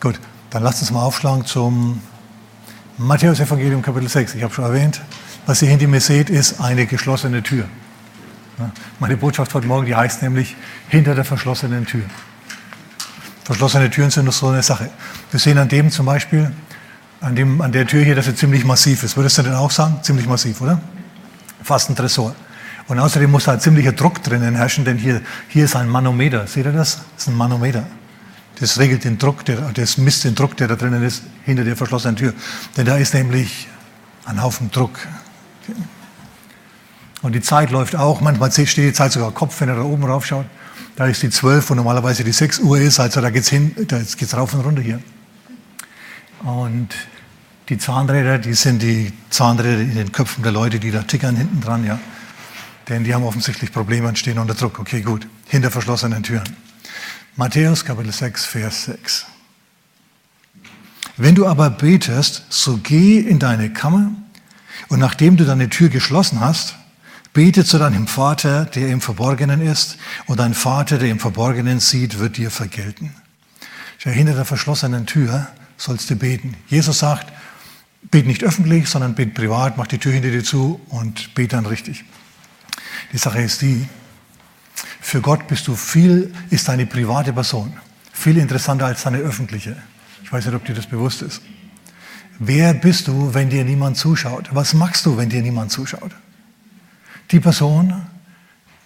Gut, dann lasst uns mal aufschlagen zum Matthäus Evangelium Kapitel 6. Ich habe schon erwähnt, was ihr hinter mir seht, ist eine geschlossene Tür. Meine Botschaft heute Morgen, die heißt nämlich hinter der verschlossenen Tür. Verschlossene Türen sind so eine Sache. Wir sehen an dem zum Beispiel, an, dem, an der Tür hier, dass sie ziemlich massiv ist. Würdest du denn auch sagen? Ziemlich massiv, oder? Fast ein Tresor. Und außerdem muss da ein ziemlicher Druck drinnen herrschen, denn hier, hier ist ein Manometer. Seht ihr das? Das ist ein Manometer. Das regelt den Druck, der, das misst den Druck, der da drinnen ist, hinter der verschlossenen Tür. Denn da ist nämlich ein Haufen Druck. Und die Zeit läuft auch. Manchmal steht die Zeit sogar Kopf, wenn er da oben rauf schaut. Da ist die 12, wo normalerweise die 6 Uhr ist. Also da geht's hin, da geht's rauf und runter hier. Und die Zahnräder, die sind die Zahnräder in den Köpfen der Leute, die da tickern hinten dran, ja. Denn die haben offensichtlich Probleme und stehen unter Druck. Okay, gut. Hinter verschlossenen Türen. Matthäus Kapitel 6, Vers 6. Wenn du aber betest, so geh in deine Kammer und nachdem du deine Tür geschlossen hast, bete zu deinem Vater, der im Verborgenen ist und dein Vater, der im Verborgenen sieht, wird dir vergelten. Hinter der verschlossenen Tür sollst du beten. Jesus sagt, bet nicht öffentlich, sondern bet privat, mach die Tür hinter dir zu und bet dann richtig. Die Sache ist die, für Gott bist du viel, ist deine private Person viel interessanter als deine öffentliche. Ich weiß nicht, ob dir das bewusst ist. Wer bist du, wenn dir niemand zuschaut? Was machst du, wenn dir niemand zuschaut? Die Person,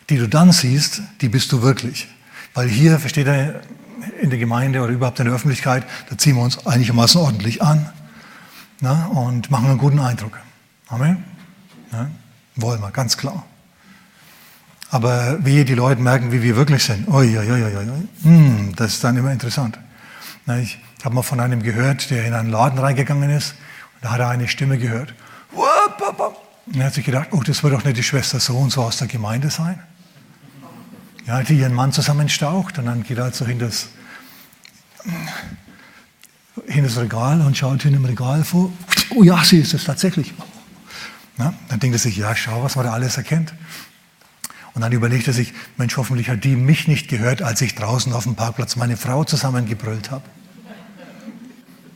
die du dann siehst, die bist du wirklich. Weil hier, versteht er, in der Gemeinde oder überhaupt in der Öffentlichkeit, da ziehen wir uns einigermaßen ordentlich an na, und machen einen guten Eindruck. Amen? Ja, wollen wir, ganz klar. Aber wie die Leute merken, wie wir wirklich sind, oi, oi, oi, oi, hm, das ist dann immer interessant. Ich habe mal von einem gehört, der in einen Laden reingegangen ist und da hat er eine Stimme gehört. Und er hat sich gedacht, oh, das wird doch nicht die Schwester so und so aus der Gemeinde sein. Ja, die ihren Mann zusammenstaucht und dann geht er so hinter das, hinter das Regal und schaut hinter dem Regal vor. Oh ja, sie ist es tatsächlich. Na, dann denkt er sich, ja, schau, was man da alles erkennt. Und dann überlegt er sich, Mensch, hoffentlich hat die mich nicht gehört, als ich draußen auf dem Parkplatz meine Frau zusammengebrüllt habe.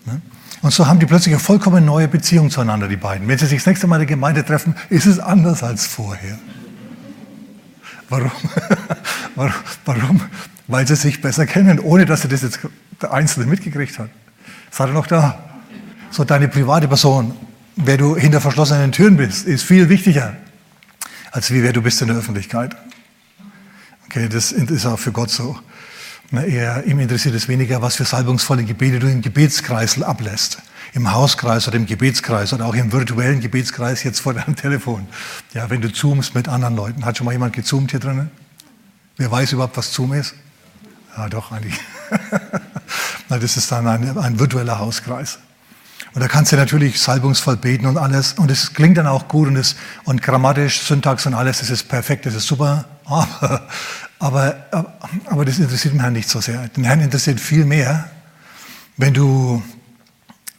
Ne? Und so haben die plötzlich eine vollkommen neue Beziehung zueinander, die beiden. Wenn sie sich das nächste Mal in der Gemeinde treffen, ist es anders als vorher. Warum? Warum? Weil sie sich besser kennen, ohne dass sie das jetzt der Einzelne mitgekriegt hat. Hat er noch da. So deine private Person, wer du hinter verschlossenen Türen bist, ist viel wichtiger als wie wer du bist in der Öffentlichkeit. Okay, das ist auch für Gott so. Er, ihm interessiert es weniger, was für salbungsvolle Gebete du im Gebetskreis ablässt. Im Hauskreis oder im Gebetskreis oder auch im virtuellen Gebetskreis jetzt vor deinem Telefon. Ja, wenn du zoomst mit anderen Leuten. Hat schon mal jemand gezoomt hier drinnen? Wer weiß überhaupt, was Zoom ist? Ja, doch, eigentlich. das ist dann ein, ein virtueller Hauskreis. Und da kannst du natürlich salbungsvoll beten und alles. Und es klingt dann auch gut und, es, und grammatisch, Syntax und alles, das ist perfekt, das ist super. Aber, aber, aber das interessiert den Herrn nicht so sehr. Den Herrn interessiert viel mehr, wenn du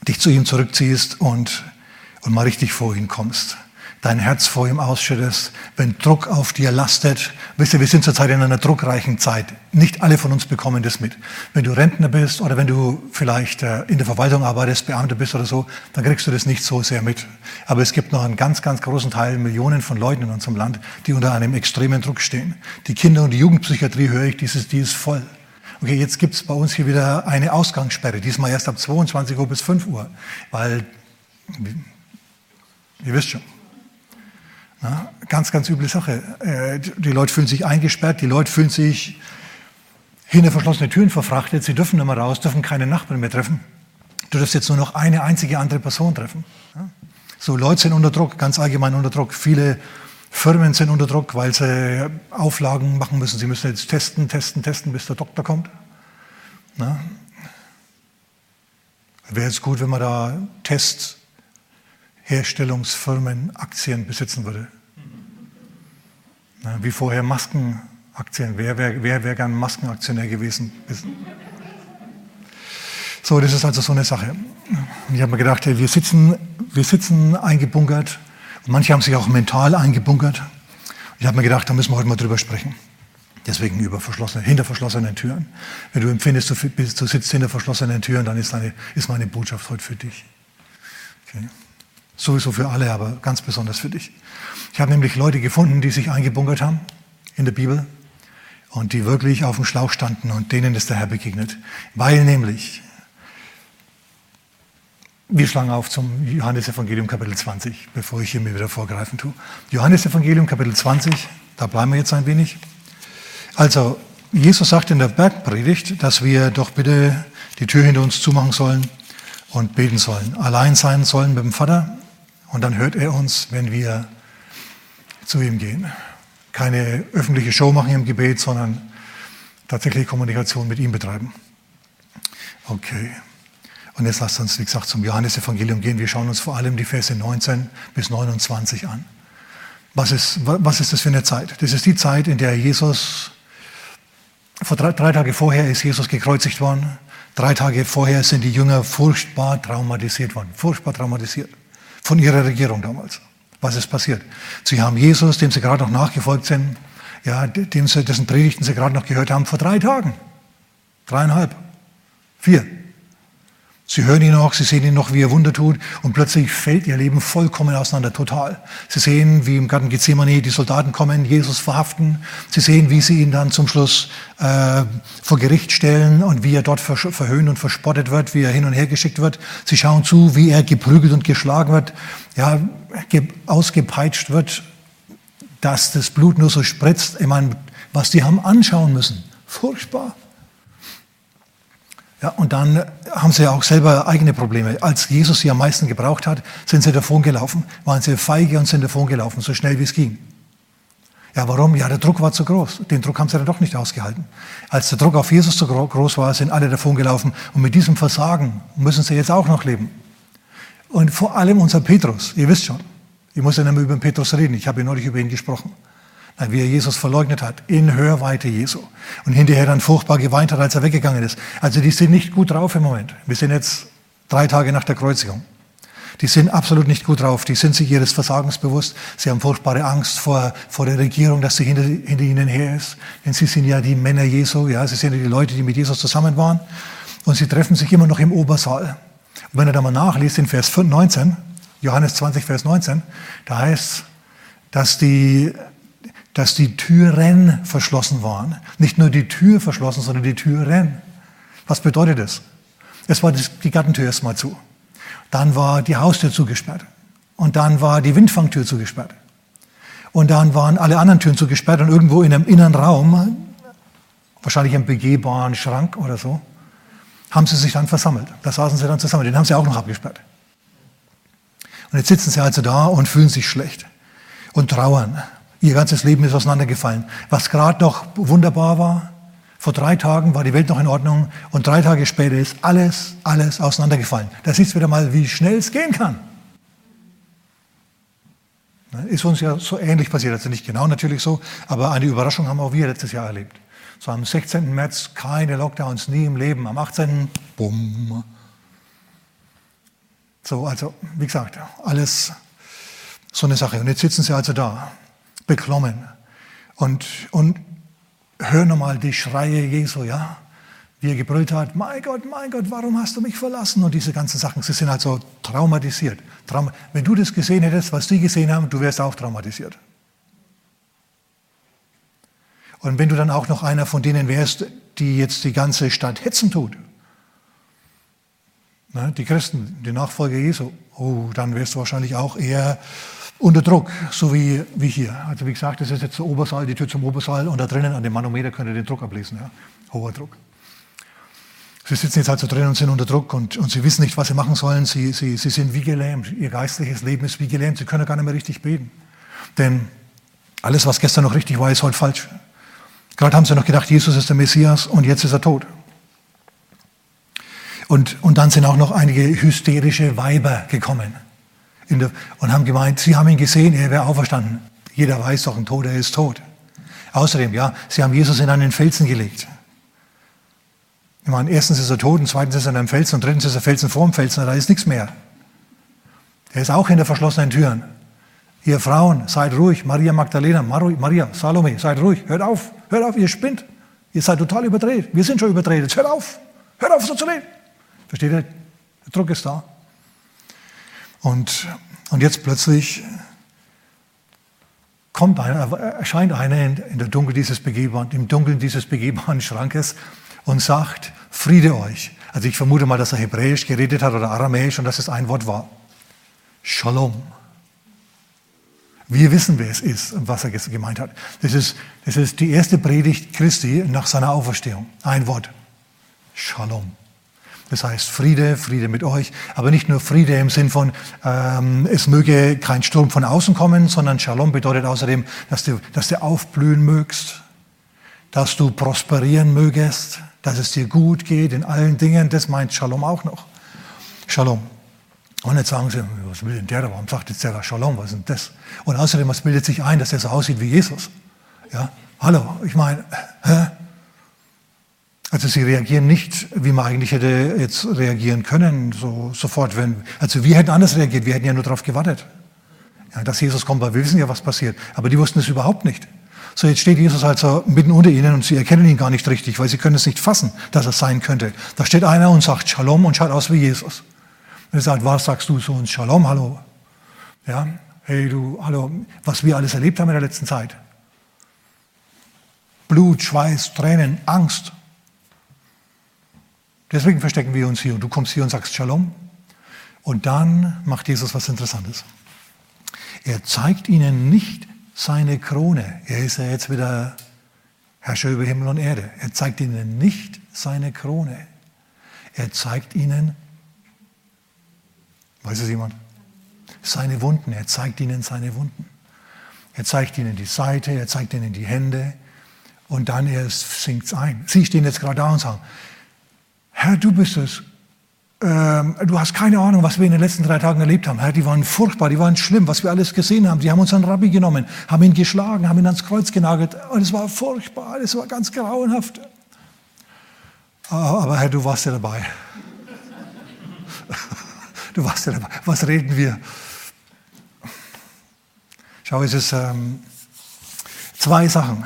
dich zu ihm zurückziehst und, und mal richtig vor ihn kommst dein Herz vor ihm ausschüttest, wenn Druck auf dir lastet. Wisst ihr, wir sind zurzeit in einer druckreichen Zeit. Nicht alle von uns bekommen das mit. Wenn du Rentner bist oder wenn du vielleicht äh, in der Verwaltung arbeitest, Beamter bist oder so, dann kriegst du das nicht so sehr mit. Aber es gibt noch einen ganz, ganz großen Teil, Millionen von Leuten in unserem Land, die unter einem extremen Druck stehen. Die Kinder- und die Jugendpsychiatrie höre ich, dieses, die ist voll. Okay, jetzt gibt's bei uns hier wieder eine Ausgangssperre, diesmal erst ab 22 Uhr bis 5 Uhr, weil, ihr wisst schon, ja, ganz, ganz üble Sache. Äh, die Leute fühlen sich eingesperrt, die Leute fühlen sich hinter verschlossene Türen verfrachtet, sie dürfen nicht mehr raus, dürfen keine Nachbarn mehr treffen. Du darfst jetzt nur noch eine einzige andere Person treffen. So, Leute sind unter Druck, ganz allgemein unter Druck. Viele Firmen sind unter Druck, weil sie Auflagen machen müssen. Sie müssen jetzt testen, testen, testen, bis der Doktor kommt. Wäre es gut, wenn man da Tests Herstellungsfirmen Aktien besitzen würde. Wie vorher Maskenaktien. Wer wäre wer wär gern Maskenaktionär gewesen? So, das ist also so eine Sache. Ich habe mir gedacht, hey, wir, sitzen, wir sitzen eingebunkert. Manche haben sich auch mental eingebunkert. Ich habe mir gedacht, da müssen wir heute mal drüber sprechen. Deswegen über verschlossene, hinter verschlossenen Türen. Wenn du empfindest, du, du sitzt hinter verschlossenen Türen, dann ist, deine, ist meine Botschaft heute für dich. Okay. Sowieso für alle, aber ganz besonders für dich. Ich habe nämlich Leute gefunden, die sich eingebunkert haben in der Bibel und die wirklich auf dem Schlauch standen und denen ist der Herr begegnet. Weil nämlich, wir schlagen auf zum Johannesevangelium Kapitel 20, bevor ich hier mir wieder vorgreifen tue. Johannesevangelium Kapitel 20, da bleiben wir jetzt ein wenig. Also, Jesus sagt in der Bergpredigt, dass wir doch bitte die Tür hinter uns zumachen sollen und beten sollen. Allein sein sollen mit dem Vater und dann hört er uns, wenn wir zu ihm gehen. Keine öffentliche Show machen im Gebet, sondern tatsächlich Kommunikation mit ihm betreiben. Okay. Und jetzt lasst uns, wie gesagt, zum Johannesevangelium gehen. Wir schauen uns vor allem die Verse 19 bis 29 an. Was ist, was ist das für eine Zeit? Das ist die Zeit, in der Jesus, vor drei, drei Tage vorher ist Jesus gekreuzigt worden. Drei Tage vorher sind die Jünger furchtbar traumatisiert worden. Furchtbar traumatisiert von ihrer Regierung damals. Was ist passiert? Sie haben Jesus, dem sie gerade noch nachgefolgt sind, ja, dem sie, dessen Predigten sie gerade noch gehört haben, vor drei Tagen, dreieinhalb, vier, Sie hören ihn noch, sie sehen ihn noch, wie er Wunder tut und plötzlich fällt ihr Leben vollkommen auseinander, total. Sie sehen, wie im Garten Gethsemane die Soldaten kommen, Jesus verhaften. Sie sehen, wie sie ihn dann zum Schluss äh, vor Gericht stellen und wie er dort verhöhnt und verspottet wird, wie er hin und her geschickt wird. Sie schauen zu, wie er geprügelt und geschlagen wird, ja, ausgepeitscht wird, dass das Blut nur so spritzt. Ich meine, was die haben anschauen müssen. Furchtbar. Ja, und dann haben sie ja auch selber eigene Probleme. Als Jesus sie am meisten gebraucht hat, sind sie davon gelaufen, waren sie feige und sind davon gelaufen, so schnell wie es ging. Ja, warum? Ja, der Druck war zu groß. Den Druck haben sie dann doch nicht ausgehalten. Als der Druck auf Jesus zu groß war, sind alle davon gelaufen. Und mit diesem Versagen müssen sie jetzt auch noch leben. Und vor allem unser Petrus, ihr wisst schon, ich muss ja nicht mehr über den Petrus reden, ich habe ja neulich über ihn gesprochen wie er Jesus verleugnet hat, in Hörweite Jesu. Und hinterher dann furchtbar geweint hat, als er weggegangen ist. Also die sind nicht gut drauf im Moment. Wir sind jetzt drei Tage nach der Kreuzigung. Die sind absolut nicht gut drauf. Die sind sich ihres Versagens bewusst. Sie haben furchtbare Angst vor, vor der Regierung, dass sie hinter, hinter ihnen her ist. Denn sie sind ja die Männer Jesu. Ja, sie sind ja die Leute, die mit Jesus zusammen waren. Und sie treffen sich immer noch im Obersaal. Und wenn ihr da mal nachliest in Vers 19, Johannes 20, Vers 19, da heißt dass die dass die Türen verschlossen waren. Nicht nur die Tür verschlossen, sondern die Türen. Was bedeutet das? Es war die Gartentür erstmal zu. Dann war die Haustür zugesperrt. Und dann war die Windfangtür zugesperrt. Und dann waren alle anderen Türen zugesperrt und irgendwo in einem inneren Raum, wahrscheinlich im begehbaren Schrank oder so, haben sie sich dann versammelt. Da saßen sie dann zusammen. Den haben sie auch noch abgesperrt. Und jetzt sitzen sie also da und fühlen sich schlecht und trauern Ihr ganzes Leben ist auseinandergefallen. Was gerade noch wunderbar war, vor drei Tagen war die Welt noch in Ordnung und drei Tage später ist alles, alles auseinandergefallen. Das ist wieder mal, wie schnell es gehen kann. Ist uns ja so ähnlich passiert, also nicht genau natürlich so, aber eine Überraschung haben auch wir letztes Jahr erlebt. So am 16. März keine Lockdowns, nie im Leben. Am 18. Bumm. So, also wie gesagt, alles so eine Sache. Und jetzt sitzen sie also da beklommen. Und, und hör nochmal die Schreie Jesu, ja, wie er gebrüllt hat, mein Gott, mein Gott, warum hast du mich verlassen? Und diese ganzen Sachen, sie sind halt so traumatisiert. Traum Wenn du das gesehen hättest, was die gesehen haben, du wärst auch traumatisiert. Und wenn du dann auch noch einer von denen wärst, die jetzt die ganze Stadt hetzen tut, ne, die Christen, die Nachfolger Jesu, oh, dann wärst du wahrscheinlich auch eher unter Druck, so wie, wie hier. Also wie gesagt, das ist jetzt der Obersaal, die Tür zum Obersaal und da drinnen an dem Manometer könnt ihr den Druck ablesen. Ja? Hoher Druck. Sie sitzen jetzt also drin und sind unter Druck und, und sie wissen nicht, was sie machen sollen. Sie, sie, sie sind wie gelähmt. Ihr geistliches Leben ist wie gelähmt. Sie können gar nicht mehr richtig beten. Denn alles, was gestern noch richtig war, ist heute falsch. Gerade haben sie noch gedacht, Jesus ist der Messias und jetzt ist er tot. Und, und dann sind auch noch einige hysterische Weiber gekommen der, und haben gemeint, sie haben ihn gesehen, er wäre auferstanden. Jeder weiß doch, ein Toter ist tot. Außerdem, ja, sie haben Jesus in einen Felsen gelegt. Ich meine, erstens ist er tot und zweitens ist er in einem Felsen und drittens ist er Felsen vor dem Felsen, da ist nichts mehr. Er ist auch hinter verschlossenen Türen. Ihr Frauen, seid ruhig. Maria Magdalena, Maria, Salome, seid ruhig. Hört auf, hört auf, ihr spinnt. Ihr seid total überdreht. Wir sind schon überdreht. Jetzt hört auf. Hört auf, so zu reden. Versteht ihr? Der Druck ist da. Und, und jetzt plötzlich kommt einer, erscheint einer in, in der Dunkel dieses begehbaren, im Dunkeln dieses begehbaren Schrankes und sagt, Friede euch. Also ich vermute mal, dass er Hebräisch geredet hat oder Aramäisch und dass es ein Wort war. Shalom. Wir wissen, wer es ist und was er gemeint hat. Das ist, das ist die erste Predigt Christi nach seiner Auferstehung. Ein Wort. Shalom. Das heißt Friede, Friede mit euch, aber nicht nur Friede im Sinn von, ähm, es möge kein Sturm von außen kommen, sondern Shalom bedeutet außerdem, dass du, dass du aufblühen mögst, dass du prosperieren mögest, dass es dir gut geht in allen Dingen. Das meint Shalom auch noch. Shalom. Und jetzt sagen sie, was will denn der da? Warum sagt jetzt der da Shalom? Was ist denn das? Und außerdem, was bildet sich ein, dass der so aussieht wie Jesus? Ja, hallo, ich meine, hä? Also sie reagieren nicht, wie man eigentlich hätte jetzt reagieren können, so sofort. Wenn, also wir hätten anders reagiert, wir hätten ja nur darauf gewartet. Ja, dass Jesus kommt, weil wir wissen ja, was passiert. Aber die wussten es überhaupt nicht. So, jetzt steht Jesus also mitten unter ihnen und sie erkennen ihn gar nicht richtig, weil sie können es nicht fassen, dass er sein könnte. Da steht einer und sagt Shalom und schaut aus wie Jesus. Und er sagt, was sagst du zu uns? Shalom, hallo. Ja, hey du, hallo, was wir alles erlebt haben in der letzten Zeit. Blut, Schweiß, Tränen, Angst, Deswegen verstecken wir uns hier und du kommst hier und sagst Shalom. Und dann macht Jesus was Interessantes. Er zeigt ihnen nicht seine Krone. Er ist ja jetzt wieder Herrscher über Himmel und Erde. Er zeigt ihnen nicht seine Krone. Er zeigt ihnen, weiß es jemand? Seine Wunden. Er zeigt ihnen seine Wunden. Er zeigt ihnen die Seite, er zeigt ihnen die Hände und dann sinkt es ein. Sie stehen jetzt gerade da und sagen, Herr, du bist es. Ähm, du hast keine Ahnung, was wir in den letzten drei Tagen erlebt haben. Herr, die waren furchtbar, die waren schlimm, was wir alles gesehen haben. Die haben unseren Rabbi genommen, haben ihn geschlagen, haben ihn ans Kreuz genagelt. Und es war furchtbar, es war ganz grauenhaft. Aber Herr, du warst ja dabei. Du warst ja dabei. Was reden wir? Schau, es ist ähm, zwei Sachen.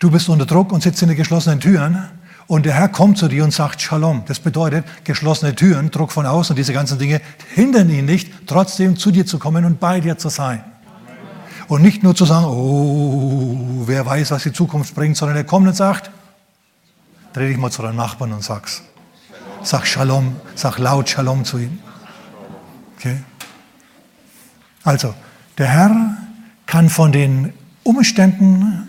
Du bist unter Druck und sitzt in den geschlossenen Türen und der Herr kommt zu dir und sagt Shalom. Das bedeutet, geschlossene Türen, Druck von außen und diese ganzen Dinge hindern ihn nicht, trotzdem zu dir zu kommen und bei dir zu sein. Und nicht nur zu sagen, oh, wer weiß, was die Zukunft bringt, sondern er kommt und sagt, dreh dich mal zu deinem Nachbarn und sag's. Sag Shalom, sag laut Shalom zu ihm. Okay? Also, der Herr kann von den Umständen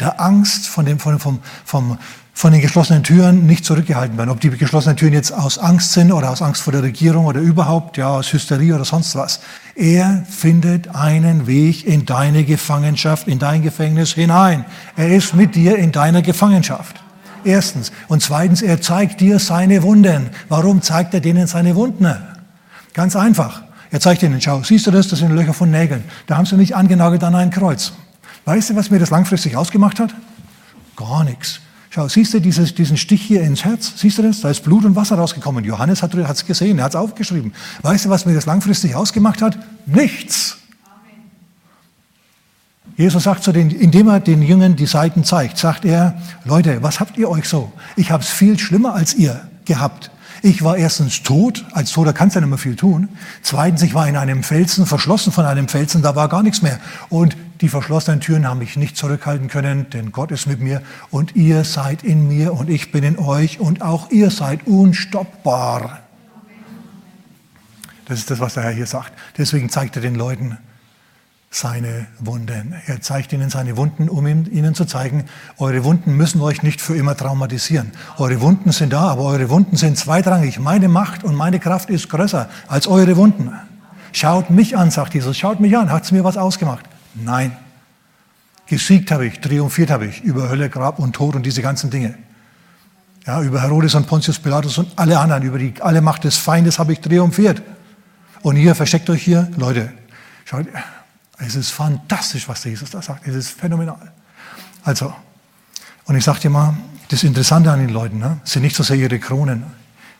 der Angst, von dem, von, vom, vom, von den geschlossenen Türen nicht zurückgehalten werden. Ob die geschlossenen Türen jetzt aus Angst sind oder aus Angst vor der Regierung oder überhaupt, ja, aus Hysterie oder sonst was. Er findet einen Weg in deine Gefangenschaft, in dein Gefängnis hinein. Er ist mit dir in deiner Gefangenschaft. Erstens. Und zweitens, er zeigt dir seine Wunden. Warum zeigt er denen seine Wunden? Ganz einfach. Er zeigt ihnen, schau, siehst du das? Das sind Löcher von Nägeln. Da haben sie nicht angenagelt an ein Kreuz. Weißt du, was mir das langfristig ausgemacht hat? Gar nichts. Schau, siehst du dieses, diesen Stich hier ins Herz? Siehst du das? Da ist Blut und Wasser rausgekommen. Johannes hat es gesehen, er hat es aufgeschrieben. Weißt du, was mir das langfristig ausgemacht hat? Nichts. Jesus sagt zu den, indem er den Jüngern die Seiten zeigt, sagt er, Leute, was habt ihr euch so? Ich habe es viel schlimmer als ihr gehabt. Ich war erstens tot, als Toter kannst du ja nicht mehr viel tun. Zweitens, ich war in einem Felsen, verschlossen von einem Felsen, da war gar nichts mehr. Und die verschlossenen Türen haben mich nicht zurückhalten können, denn Gott ist mit mir und ihr seid in mir und ich bin in euch und auch ihr seid unstoppbar. Das ist das, was der Herr hier sagt. Deswegen zeigt er den Leuten seine Wunden. Er zeigt ihnen seine Wunden, um ihnen zu zeigen, eure Wunden müssen euch nicht für immer traumatisieren. Eure Wunden sind da, aber eure Wunden sind zweitrangig. Meine Macht und meine Kraft ist größer als eure Wunden. Schaut mich an, sagt Jesus, schaut mich an, hat es mir was ausgemacht? Nein. Gesiegt habe ich, triumphiert habe ich über Hölle, Grab und Tod und diese ganzen Dinge. Ja, über Herodes und Pontius Pilatus und alle anderen, über die alle Macht des Feindes habe ich triumphiert. Und ihr versteckt euch hier, Leute, schaut, es ist fantastisch, was Jesus da sagt. Es ist phänomenal. Also, und ich sage dir mal, das Interessante an den Leuten ne, sind nicht so sehr ihre Kronen,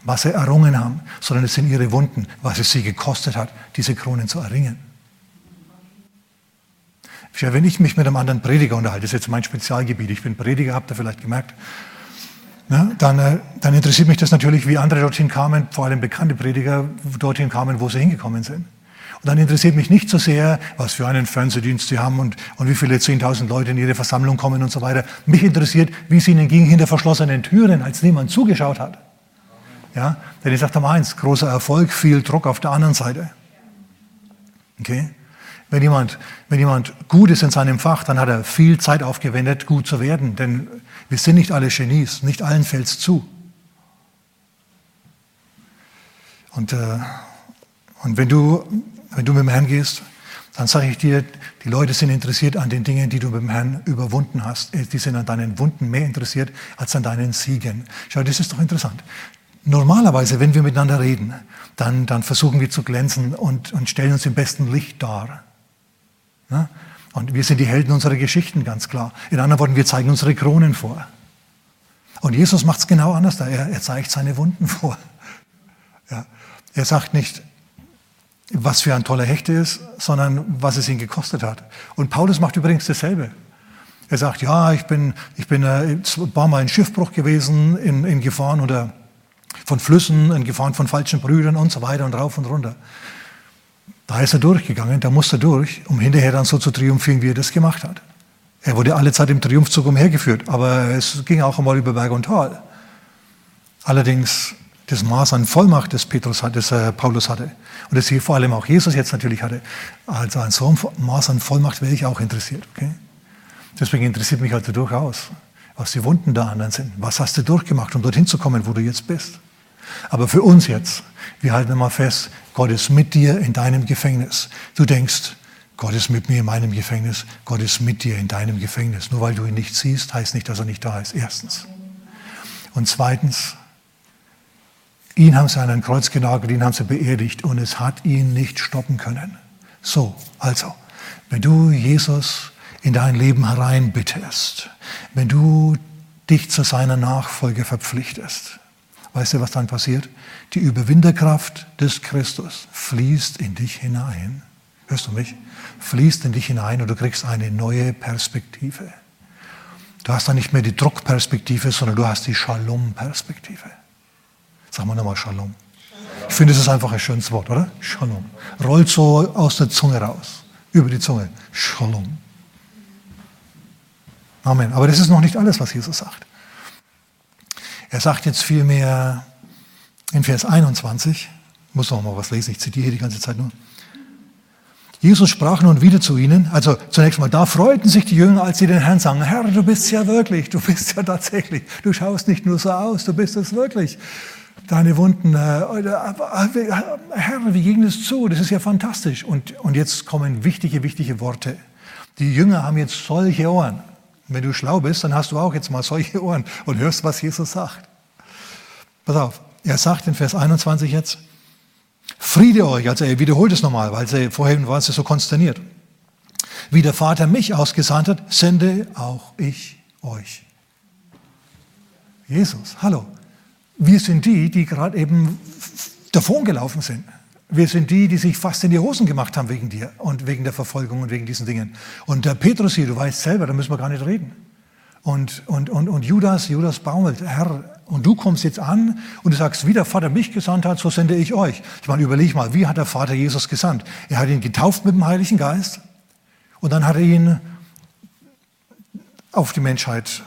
was sie errungen haben, sondern es sind ihre Wunden, was es sie gekostet hat, diese Kronen zu erringen. Wenn ich mich mit einem anderen Prediger unterhalte, das ist jetzt mein Spezialgebiet, ich bin Prediger, habt ihr vielleicht gemerkt, ja, dann, äh, dann interessiert mich das natürlich, wie andere dorthin kamen, vor allem bekannte Prediger dorthin kamen, wo sie hingekommen sind. Und dann interessiert mich nicht so sehr, was für einen Fernsehdienst sie haben und, und wie viele 10.000 Leute in ihre Versammlung kommen und so weiter. Mich interessiert, wie es ihnen ging hinter verschlossenen Türen, als niemand zugeschaut hat. Ja, denn ich sage mal eins, großer Erfolg, viel Druck auf der anderen Seite. Okay? Wenn jemand, wenn jemand gut ist in seinem Fach, dann hat er viel Zeit aufgewendet, gut zu werden. Denn wir sind nicht alle Genies, nicht allen fällt es zu. Und, äh, und wenn, du, wenn du mit dem Herrn gehst, dann sage ich dir, die Leute sind interessiert an den Dingen, die du mit dem Herrn überwunden hast. Äh, die sind an deinen Wunden mehr interessiert als an deinen Siegen. Schau, das ist doch interessant. Normalerweise, wenn wir miteinander reden, dann, dann versuchen wir zu glänzen und, und stellen uns im besten Licht dar. Ja? Und wir sind die Helden unserer Geschichten, ganz klar. In anderen Worten, wir zeigen unsere Kronen vor. Und Jesus macht es genau anders. Er, er zeigt seine Wunden vor. Ja. Er sagt nicht, was für ein toller Hecht er ist, sondern was es ihn gekostet hat. Und Paulus macht übrigens dasselbe. Er sagt, ja, ich bin, ich bin äh, ein paar Mal in Schiffbruch gewesen, in, in Gefahren oder von Flüssen, in Gefahren von falschen Brüdern und so weiter und rauf und runter. Da ist er durchgegangen, da musste er durch, um hinterher dann so zu triumphieren, wie er das gemacht hat. Er wurde alle Zeit im Triumphzug umhergeführt, aber es ging auch einmal über Berg und Tal. Allerdings das Maß an Vollmacht, das, Petrus, das äh, Paulus hatte und das hier vor allem auch Jesus jetzt natürlich hatte, also an so einem Maß an Vollmacht wäre ich auch interessiert. Okay? Deswegen interessiert mich also durchaus, was die Wunden der anderen sind. Was hast du durchgemacht, um dorthin zu kommen, wo du jetzt bist? Aber für uns jetzt, wir halten immer fest, Gott ist mit dir in deinem Gefängnis. Du denkst, Gott ist mit mir in meinem Gefängnis, Gott ist mit dir in deinem Gefängnis. Nur weil du ihn nicht siehst, heißt nicht, dass er nicht da ist. Erstens. Und zweitens, ihn haben sie an ein Kreuz genagelt, ihn haben sie beerdigt und es hat ihn nicht stoppen können. So, also, wenn du Jesus in dein Leben hereinbittest, wenn du dich zu seiner Nachfolge verpflichtest, Weißt du, was dann passiert? Die Überwinderkraft des Christus fließt in dich hinein. Hörst du mich? Fließt in dich hinein und du kriegst eine neue Perspektive. Du hast dann nicht mehr die Druckperspektive, sondern du hast die Shalom-Perspektive. Sag mal nochmal Shalom. Ich finde, es ist einfach ein schönes Wort, oder? Shalom. Rollt so aus der Zunge raus. Über die Zunge. Shalom. Amen. Aber das ist noch nicht alles, was Jesus sagt. Er sagt jetzt vielmehr in Vers 21, muss noch mal was lesen, ich zitiere hier die ganze Zeit nur. Jesus sprach nun wieder zu ihnen, also zunächst mal, da freuten sich die Jünger, als sie den Herrn sagen, Herr, du bist ja wirklich, du bist ja tatsächlich, du schaust nicht nur so aus, du bist es wirklich. Deine Wunden, äh, äh, Herr, wie ging das zu? Das ist ja fantastisch. Und, und jetzt kommen wichtige, wichtige Worte. Die Jünger haben jetzt solche Ohren. Wenn du schlau bist, dann hast du auch jetzt mal solche Ohren und hörst, was Jesus sagt. Pass auf, er sagt in Vers 21 jetzt, Friede euch, also er wiederholt es nochmal, weil sie vorhin war sie so konsterniert. Wie der Vater mich ausgesandt hat, sende auch ich euch. Jesus, hallo. Wir sind die, die gerade eben davon gelaufen sind. Wir sind die, die sich fast in die Hosen gemacht haben wegen dir und wegen der Verfolgung und wegen diesen Dingen. Und der Petrus hier, du weißt selber, da müssen wir gar nicht reden. Und, und, und, und Judas, Judas baumelt, Herr, und du kommst jetzt an und du sagst, wie der Vater mich gesandt hat, so sende ich euch. Ich meine, überleg mal, wie hat der Vater Jesus gesandt? Er hat ihn getauft mit dem Heiligen Geist und dann hat er ihn auf die Menschheit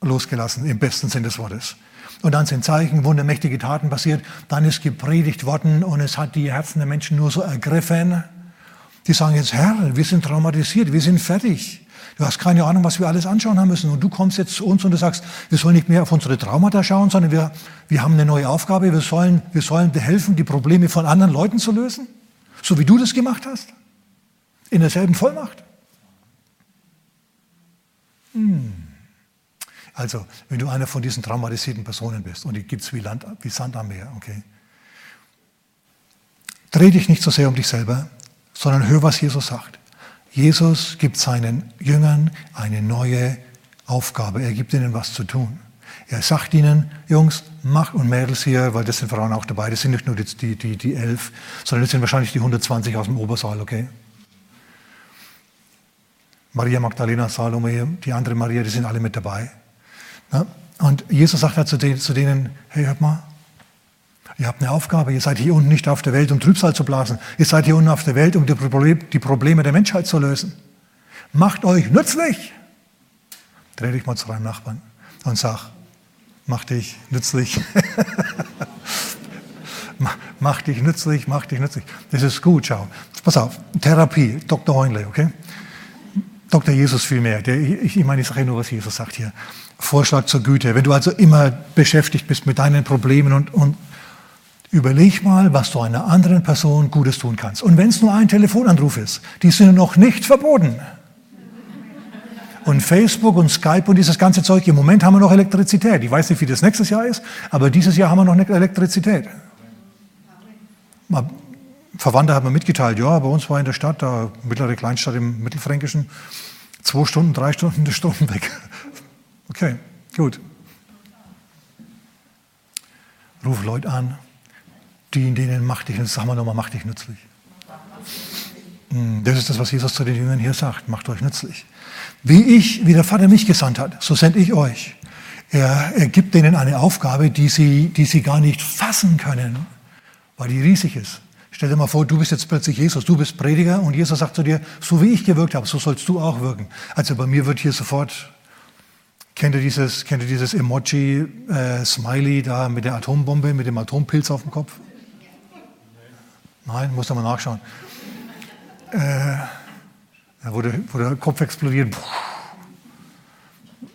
losgelassen, im besten Sinn des Wortes. Und dann sind Zeichen, wundermächtige Taten passiert. Dann ist gepredigt worden und es hat die Herzen der Menschen nur so ergriffen. Die sagen jetzt, Herr, wir sind traumatisiert, wir sind fertig. Du hast keine Ahnung, was wir alles anschauen haben müssen. Und du kommst jetzt zu uns und du sagst, wir sollen nicht mehr auf unsere Traumata schauen, sondern wir, wir haben eine neue Aufgabe. Wir sollen, wir sollen helfen, die Probleme von anderen Leuten zu lösen. So wie du das gemacht hast. In derselben Vollmacht. Hm. Also, wenn du einer von diesen traumatisierten Personen bist, und die gibt es wie, wie Sand am Meer, okay? Dreh dich nicht so sehr um dich selber, sondern hör, was Jesus sagt. Jesus gibt seinen Jüngern eine neue Aufgabe. Er gibt ihnen was zu tun. Er sagt ihnen, Jungs, macht und Mädels hier, weil das sind Frauen auch dabei, das sind nicht nur die, die, die, die elf, sondern das sind wahrscheinlich die 120 aus dem Obersaal, okay? Maria Magdalena, Salome, die andere Maria, die sind alle mit dabei. Ja? Und Jesus sagt halt zu denen, zu denen, hey, hört mal, ihr habt eine Aufgabe, ihr seid hier unten nicht auf der Welt, um Trübsal zu blasen. Ihr seid hier unten auf der Welt, um die, Probleme der Menschheit zu lösen. Macht euch nützlich. Dreh dich mal zu deinem Nachbarn und sag, mach dich nützlich. mach dich nützlich, mach dich nützlich. Das ist gut, schau. Pass auf, Therapie, Dr. Heunle, okay? Dr. Jesus vielmehr. Ich meine, ich sage nur, was Jesus sagt hier. Vorschlag zur Güte. Wenn du also immer beschäftigt bist mit deinen Problemen und, und überleg mal, was du einer anderen Person Gutes tun kannst. Und wenn es nur ein Telefonanruf ist, die sind noch nicht verboten. Und Facebook und Skype und dieses ganze Zeug, im Moment haben wir noch Elektrizität. Ich weiß nicht, wie das nächstes Jahr ist, aber dieses Jahr haben wir noch Elektrizität. Verwandte haben mir mitgeteilt, ja, bei uns war in der Stadt, da mittlere Kleinstadt im Mittelfränkischen, zwei Stunden, drei Stunden der Strom weg. Okay, gut. Ruf Leute an, die denen macht dich, sag mal nochmal, macht dich nützlich. Hm, das ist das, was Jesus zu den Jüngern hier sagt, macht euch nützlich. Wie ich, wie der Vater mich gesandt hat, so sende ich euch. Er, er gibt denen eine Aufgabe, die sie, die sie gar nicht fassen können, weil die riesig ist. Stell dir mal vor, du bist jetzt plötzlich Jesus, du bist Prediger und Jesus sagt zu dir, so wie ich gewirkt habe, so sollst du auch wirken. Also bei mir wird hier sofort, kennt ihr dieses, kennt ihr dieses Emoji, äh, Smiley da mit der Atombombe, mit dem Atompilz auf dem Kopf? Nein, muss da mal nachschauen. Äh, wo, der, wo der Kopf explodiert.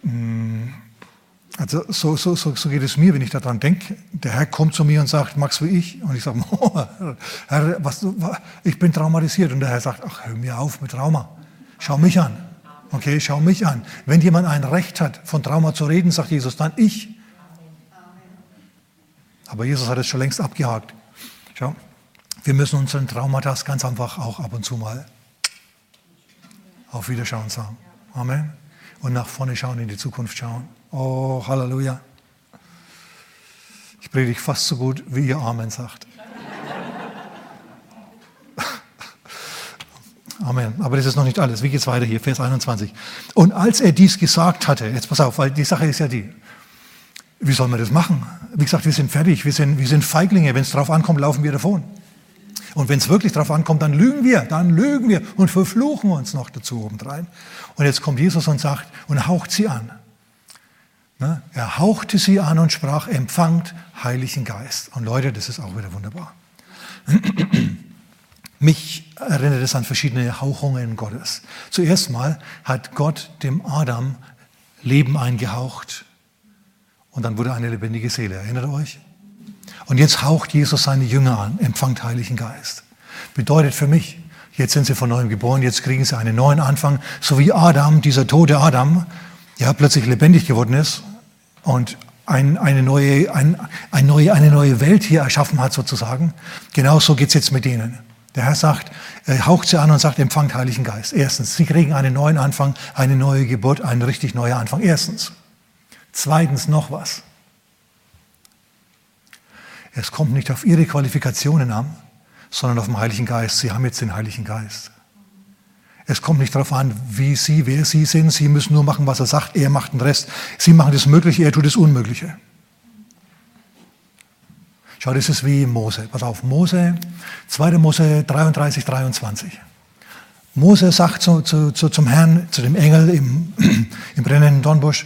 Mm. Also so, so, so, so geht es mir, wenn ich daran denke. Der Herr kommt zu mir und sagt, magst wie ich? Und ich sage, oh, Herr, was, ich bin traumatisiert. Und der Herr sagt, ach, hör mir auf mit Trauma. Schau mich an. Okay, schau mich an. Wenn jemand ein Recht hat, von Trauma zu reden, sagt Jesus, dann ich. Aber Jesus hat es schon längst abgehakt. Schau, wir müssen unseren Traumata ganz einfach auch ab und zu mal auf Wiederschauen sagen. Amen. Und nach vorne schauen, in die Zukunft schauen. Oh, Halleluja. Ich predige fast so gut, wie ihr Amen sagt. Amen. Aber das ist noch nicht alles. Wie geht es weiter hier? Vers 21. Und als er dies gesagt hatte, jetzt pass auf, weil die Sache ist ja die, wie soll man das machen? Wie gesagt, wir sind fertig, wir sind, wir sind Feiglinge. Wenn es drauf ankommt, laufen wir davon. Und wenn es wirklich darauf ankommt, dann lügen wir, dann lügen wir und verfluchen uns noch dazu obendrein. Und jetzt kommt Jesus und sagt und haucht sie an. Ne? Er hauchte sie an und sprach, empfangt Heiligen Geist. Und Leute, das ist auch wieder wunderbar. Mich erinnert es an verschiedene Hauchungen Gottes. Zuerst mal hat Gott dem Adam Leben eingehaucht und dann wurde eine lebendige Seele. Erinnert euch? Und jetzt haucht Jesus seine Jünger an, empfangt Heiligen Geist. Bedeutet für mich, jetzt sind sie von neuem geboren, jetzt kriegen sie einen neuen Anfang, so wie Adam, dieser tote Adam, ja, plötzlich lebendig geworden ist und ein, eine, neue, ein, ein neue, eine neue Welt hier erschaffen hat sozusagen. Genauso geht es jetzt mit denen. Der Herr sagt, er haucht sie an und sagt, empfangt Heiligen Geist. Erstens, sie kriegen einen neuen Anfang, eine neue Geburt, einen richtig neuen Anfang. Erstens. Zweitens noch was. Es kommt nicht auf ihre Qualifikationen an, sondern auf den Heiligen Geist. Sie haben jetzt den Heiligen Geist. Es kommt nicht darauf an, wie Sie, wer Sie sind. Sie müssen nur machen, was er sagt. Er macht den Rest. Sie machen das Mögliche, er tut das Unmögliche. Schau, das ist wie Mose. Pass auf, Mose, 2. Mose 33, 23. Mose sagt zu, zu, zu, zum Herrn, zu dem Engel im, im brennenden Dornbusch,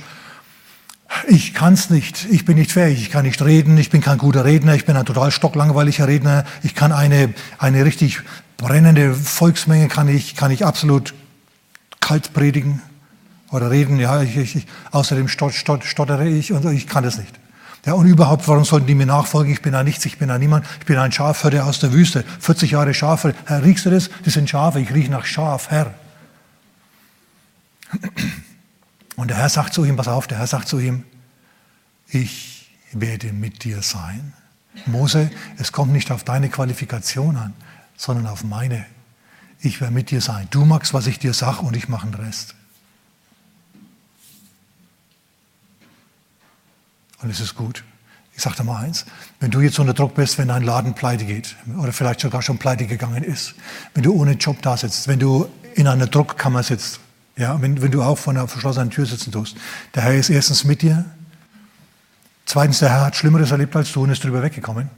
ich kann es nicht, ich bin nicht fähig, ich kann nicht reden, ich bin kein guter Redner, ich bin ein total stocklangweiliger Redner, ich kann eine, eine richtig brennende Volksmenge, kann ich, kann ich absolut kalt predigen oder reden, ja, ich, ich, außerdem stot, stot, stottere ich und ich kann das nicht. Ja, und überhaupt, warum sollten die mir nachfolgen? Ich bin ein Nichts, ich bin ein Niemand, ich bin ein Schafhörder aus der Wüste, 40 Jahre Schafe. Herr, riechst du das? Das sind Schafe, ich rieche nach Schaf, Herr. Und der Herr sagt zu ihm, pass auf, der Herr sagt zu ihm, ich werde mit dir sein. Mose, es kommt nicht auf deine Qualifikation an, sondern auf meine. Ich werde mit dir sein. Du magst, was ich dir sage und ich mache den Rest. Und es ist gut. Ich sage dir mal eins, wenn du jetzt unter Druck bist, wenn dein Laden pleite geht oder vielleicht sogar schon pleite gegangen ist, wenn du ohne Job da sitzt, wenn du in einer Druckkammer sitzt, Ja, wenn, wenn du auch vor einer verschlossenen Tür sitzen tust. Der Herr ist erstens mit dir. Zweitens, der Herr hat Schlimmeres erlebt als du und ist drüber weggekommen.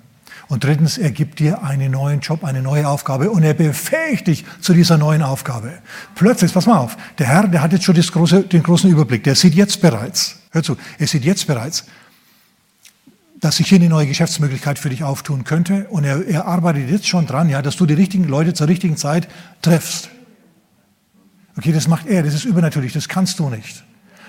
Und drittens, er gibt dir einen neuen Job, eine neue Aufgabe und er befähigt dich zu dieser neuen Aufgabe. Plötzlich, pass mal auf, der Herr, der hat jetzt schon große, den großen Überblick, der sieht jetzt bereits, hör zu, er sieht jetzt bereits, dass sich hier eine neue Geschäftsmöglichkeit für dich auftun könnte und er, er arbeitet jetzt schon dran, ja, dass du die richtigen Leute zur richtigen Zeit triffst. Okay, das macht er, das ist übernatürlich, das kannst du nicht.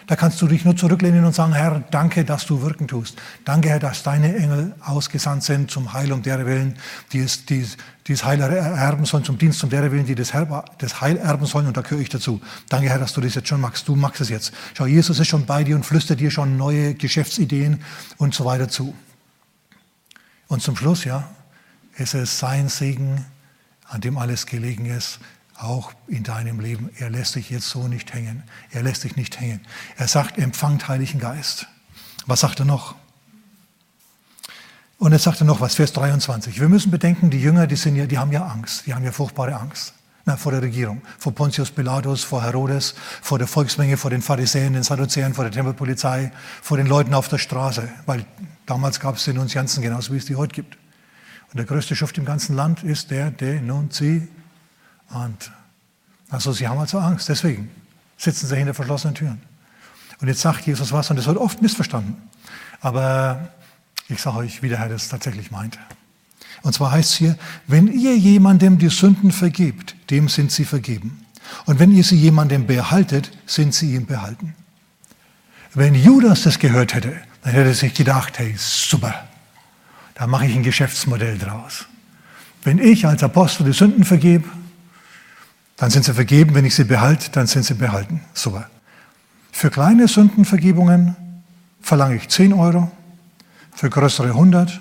Da kannst du dich nur zurücklehnen und sagen, Herr, danke, dass du wirken tust. Danke, Herr, dass deine Engel ausgesandt sind zum Heil um derer willen, die es, die, die es Heil erben sollen, zum Dienst um derer willen, die das, das Heil erben sollen. Und da gehöre ich dazu. Danke, Herr, dass du das jetzt schon magst. Du magst es jetzt. Schau, Jesus ist schon bei dir und flüstert dir schon neue Geschäftsideen und so weiter zu. Und zum Schluss, ja, ist es sein Segen, an dem alles gelegen ist, auch in deinem Leben. Er lässt dich jetzt so nicht hängen. Er lässt dich nicht hängen. Er sagt, empfangt Heiligen Geist. Was sagt er noch? Und jetzt sagt er noch was, Vers 23. Wir müssen bedenken, die Jünger, die, sind ja, die haben ja Angst. Die haben ja furchtbare Angst. Na, vor der Regierung, vor Pontius Pilatus, vor Herodes, vor der Volksmenge, vor den Pharisäern, den Sadduzäern, vor der Tempelpolizei, vor den Leuten auf der Straße. Weil damals gab es Denunzianzen genauso, wie es die heute gibt. Und der größte Schuft im ganzen Land ist der Denunziant. Und also sie haben also Angst, deswegen sitzen sie hinter verschlossenen Türen. Und jetzt sagt Jesus was, und das wird oft missverstanden. Aber ich sage euch, wie der Herr das tatsächlich meint. Und zwar heißt es hier, wenn ihr jemandem die Sünden vergebt, dem sind sie vergeben. Und wenn ihr sie jemandem behaltet, sind sie ihm behalten. Wenn Judas das gehört hätte, dann hätte er sich gedacht, hey, super, da mache ich ein Geschäftsmodell draus. Wenn ich als Apostel die Sünden vergebe, dann sind sie vergeben, wenn ich sie behalte, dann sind sie behalten. Super. Für kleine Sündenvergebungen verlange ich 10 Euro, für größere 100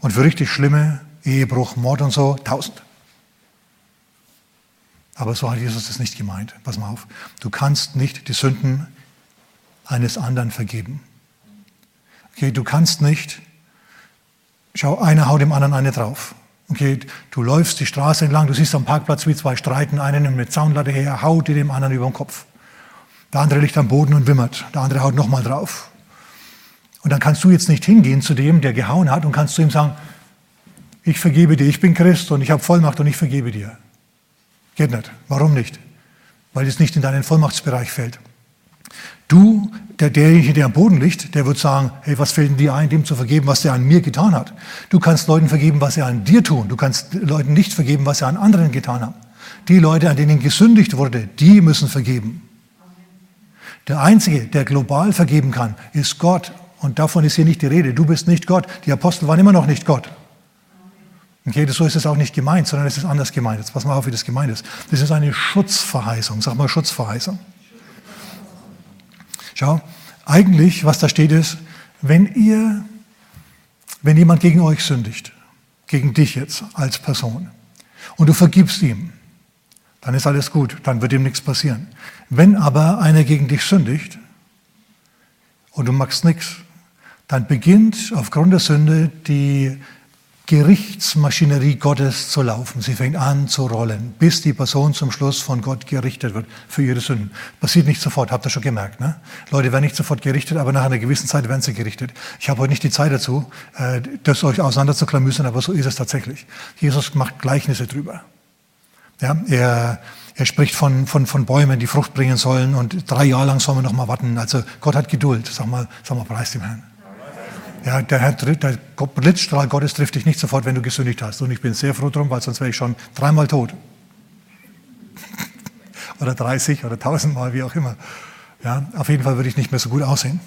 und für richtig schlimme Ehebruch, Mord und so 1000. Aber so hat Jesus das nicht gemeint. Pass mal auf. Du kannst nicht die Sünden eines anderen vergeben. Okay, du kannst nicht, schau, einer haut dem anderen eine drauf. Okay, du läufst die Straße entlang, du siehst am Parkplatz, wie zwei streiten, einen nimmt eine Zaunlatte her, haut dir dem anderen über den Kopf. Der andere liegt am Boden und wimmert, der andere haut nochmal drauf. Und dann kannst du jetzt nicht hingehen zu dem, der gehauen hat, und kannst zu ihm sagen, ich vergebe dir, ich bin Christ und ich habe Vollmacht und ich vergebe dir. Geht nicht. Warum nicht? Weil es nicht in deinen Vollmachtsbereich fällt. Du, der, derjenige, der am Boden liegt, der wird sagen, hey, was fällt dir ein, dem zu vergeben, was der an mir getan hat? Du kannst Leuten vergeben, was sie an dir tun. Du kannst Leuten nicht vergeben, was sie an anderen getan haben. Die Leute, an denen gesündigt wurde, die müssen vergeben. Der Einzige, der global vergeben kann, ist Gott. Und davon ist hier nicht die Rede. Du bist nicht Gott. Die Apostel waren immer noch nicht Gott. Okay, so ist es auch nicht gemeint, sondern es ist anders gemeint. Jetzt pass mal auf, wie das gemeint ist. Das ist eine Schutzverheißung. Sag mal Schutzverheißung. Schau, eigentlich, was da steht, ist, wenn ihr, wenn jemand gegen euch sündigt, gegen dich jetzt als Person, und du vergibst ihm, dann ist alles gut, dann wird ihm nichts passieren. Wenn aber einer gegen dich sündigt und du machst nichts, dann beginnt aufgrund der Sünde die Gerichtsmaschinerie Gottes zu laufen. Sie fängt an zu rollen, bis die Person zum Schluss von Gott gerichtet wird für ihre Sünden. Passiert nicht sofort, habt ihr schon gemerkt. Ne? Leute werden nicht sofort gerichtet, aber nach einer gewissen Zeit werden sie gerichtet. Ich habe heute nicht die Zeit dazu, äh, das euch auseinanderzuklamüsern, aber so ist es tatsächlich. Jesus macht Gleichnisse drüber. Ja, er, er spricht von, von, von Bäumen, die Frucht bringen sollen und drei Jahre lang soll man noch mal warten. Also Gott hat Geduld. Sag mal, sag mal, preis dem Herrn. Ja, der, Herr, der Blitzstrahl Gottes trifft dich nicht sofort, wenn du gesündigt hast. Und ich bin sehr froh drum, weil sonst wäre ich schon dreimal tot. oder 30 oder tausendmal, wie auch immer. Ja, auf jeden Fall würde ich nicht mehr so gut aussehen.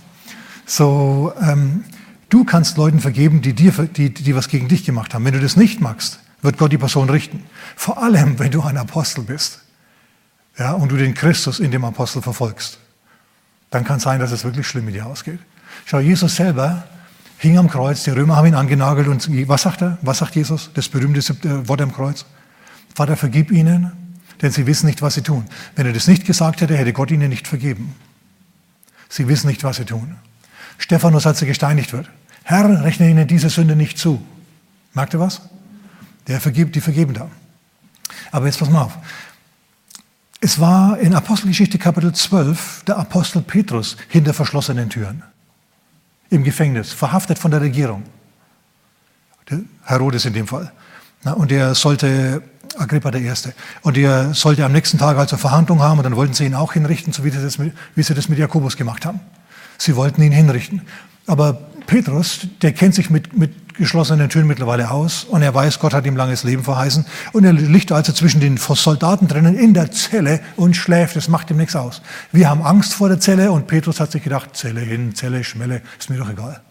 So, ähm, du kannst Leuten vergeben, die, dir, die, die was gegen dich gemacht haben. Wenn du das nicht magst, wird Gott die Person richten. Vor allem, wenn du ein Apostel bist ja, und du den Christus in dem Apostel verfolgst. Dann kann es sein, dass es wirklich schlimm mit dir ausgeht. Schau, Jesus selber hing am Kreuz, die Römer haben ihn angenagelt und was sagt er? Was sagt Jesus? Das berühmte Wort am Kreuz. Vater, vergib ihnen, denn sie wissen nicht, was sie tun. Wenn er das nicht gesagt hätte, hätte Gott ihnen nicht vergeben. Sie wissen nicht, was sie tun. Stephanus, als er gesteinigt wird. Herr, rechne ihnen diese Sünde nicht zu. Merkt ihr was? Der vergibt, die vergeben da. Aber jetzt pass mal auf. Es war in Apostelgeschichte Kapitel 12 der Apostel Petrus hinter verschlossenen Türen im Gefängnis, verhaftet von der Regierung. Herodes in dem Fall. Und er sollte, Agrippa der Erste, und er sollte am nächsten Tag also Verhandlung haben und dann wollten sie ihn auch hinrichten, so wie sie das mit, wie sie das mit Jakobus gemacht haben. Sie wollten ihn hinrichten. Aber Petrus, der kennt sich mit, mit geschlossenen Türen mittlerweile aus und er weiß, Gott hat ihm langes Leben verheißen und er liegt also zwischen den Soldaten drinnen in der Zelle und schläft. Das macht ihm nichts aus. Wir haben Angst vor der Zelle und Petrus hat sich gedacht, Zelle hin, Zelle, Schmelle, ist mir doch egal.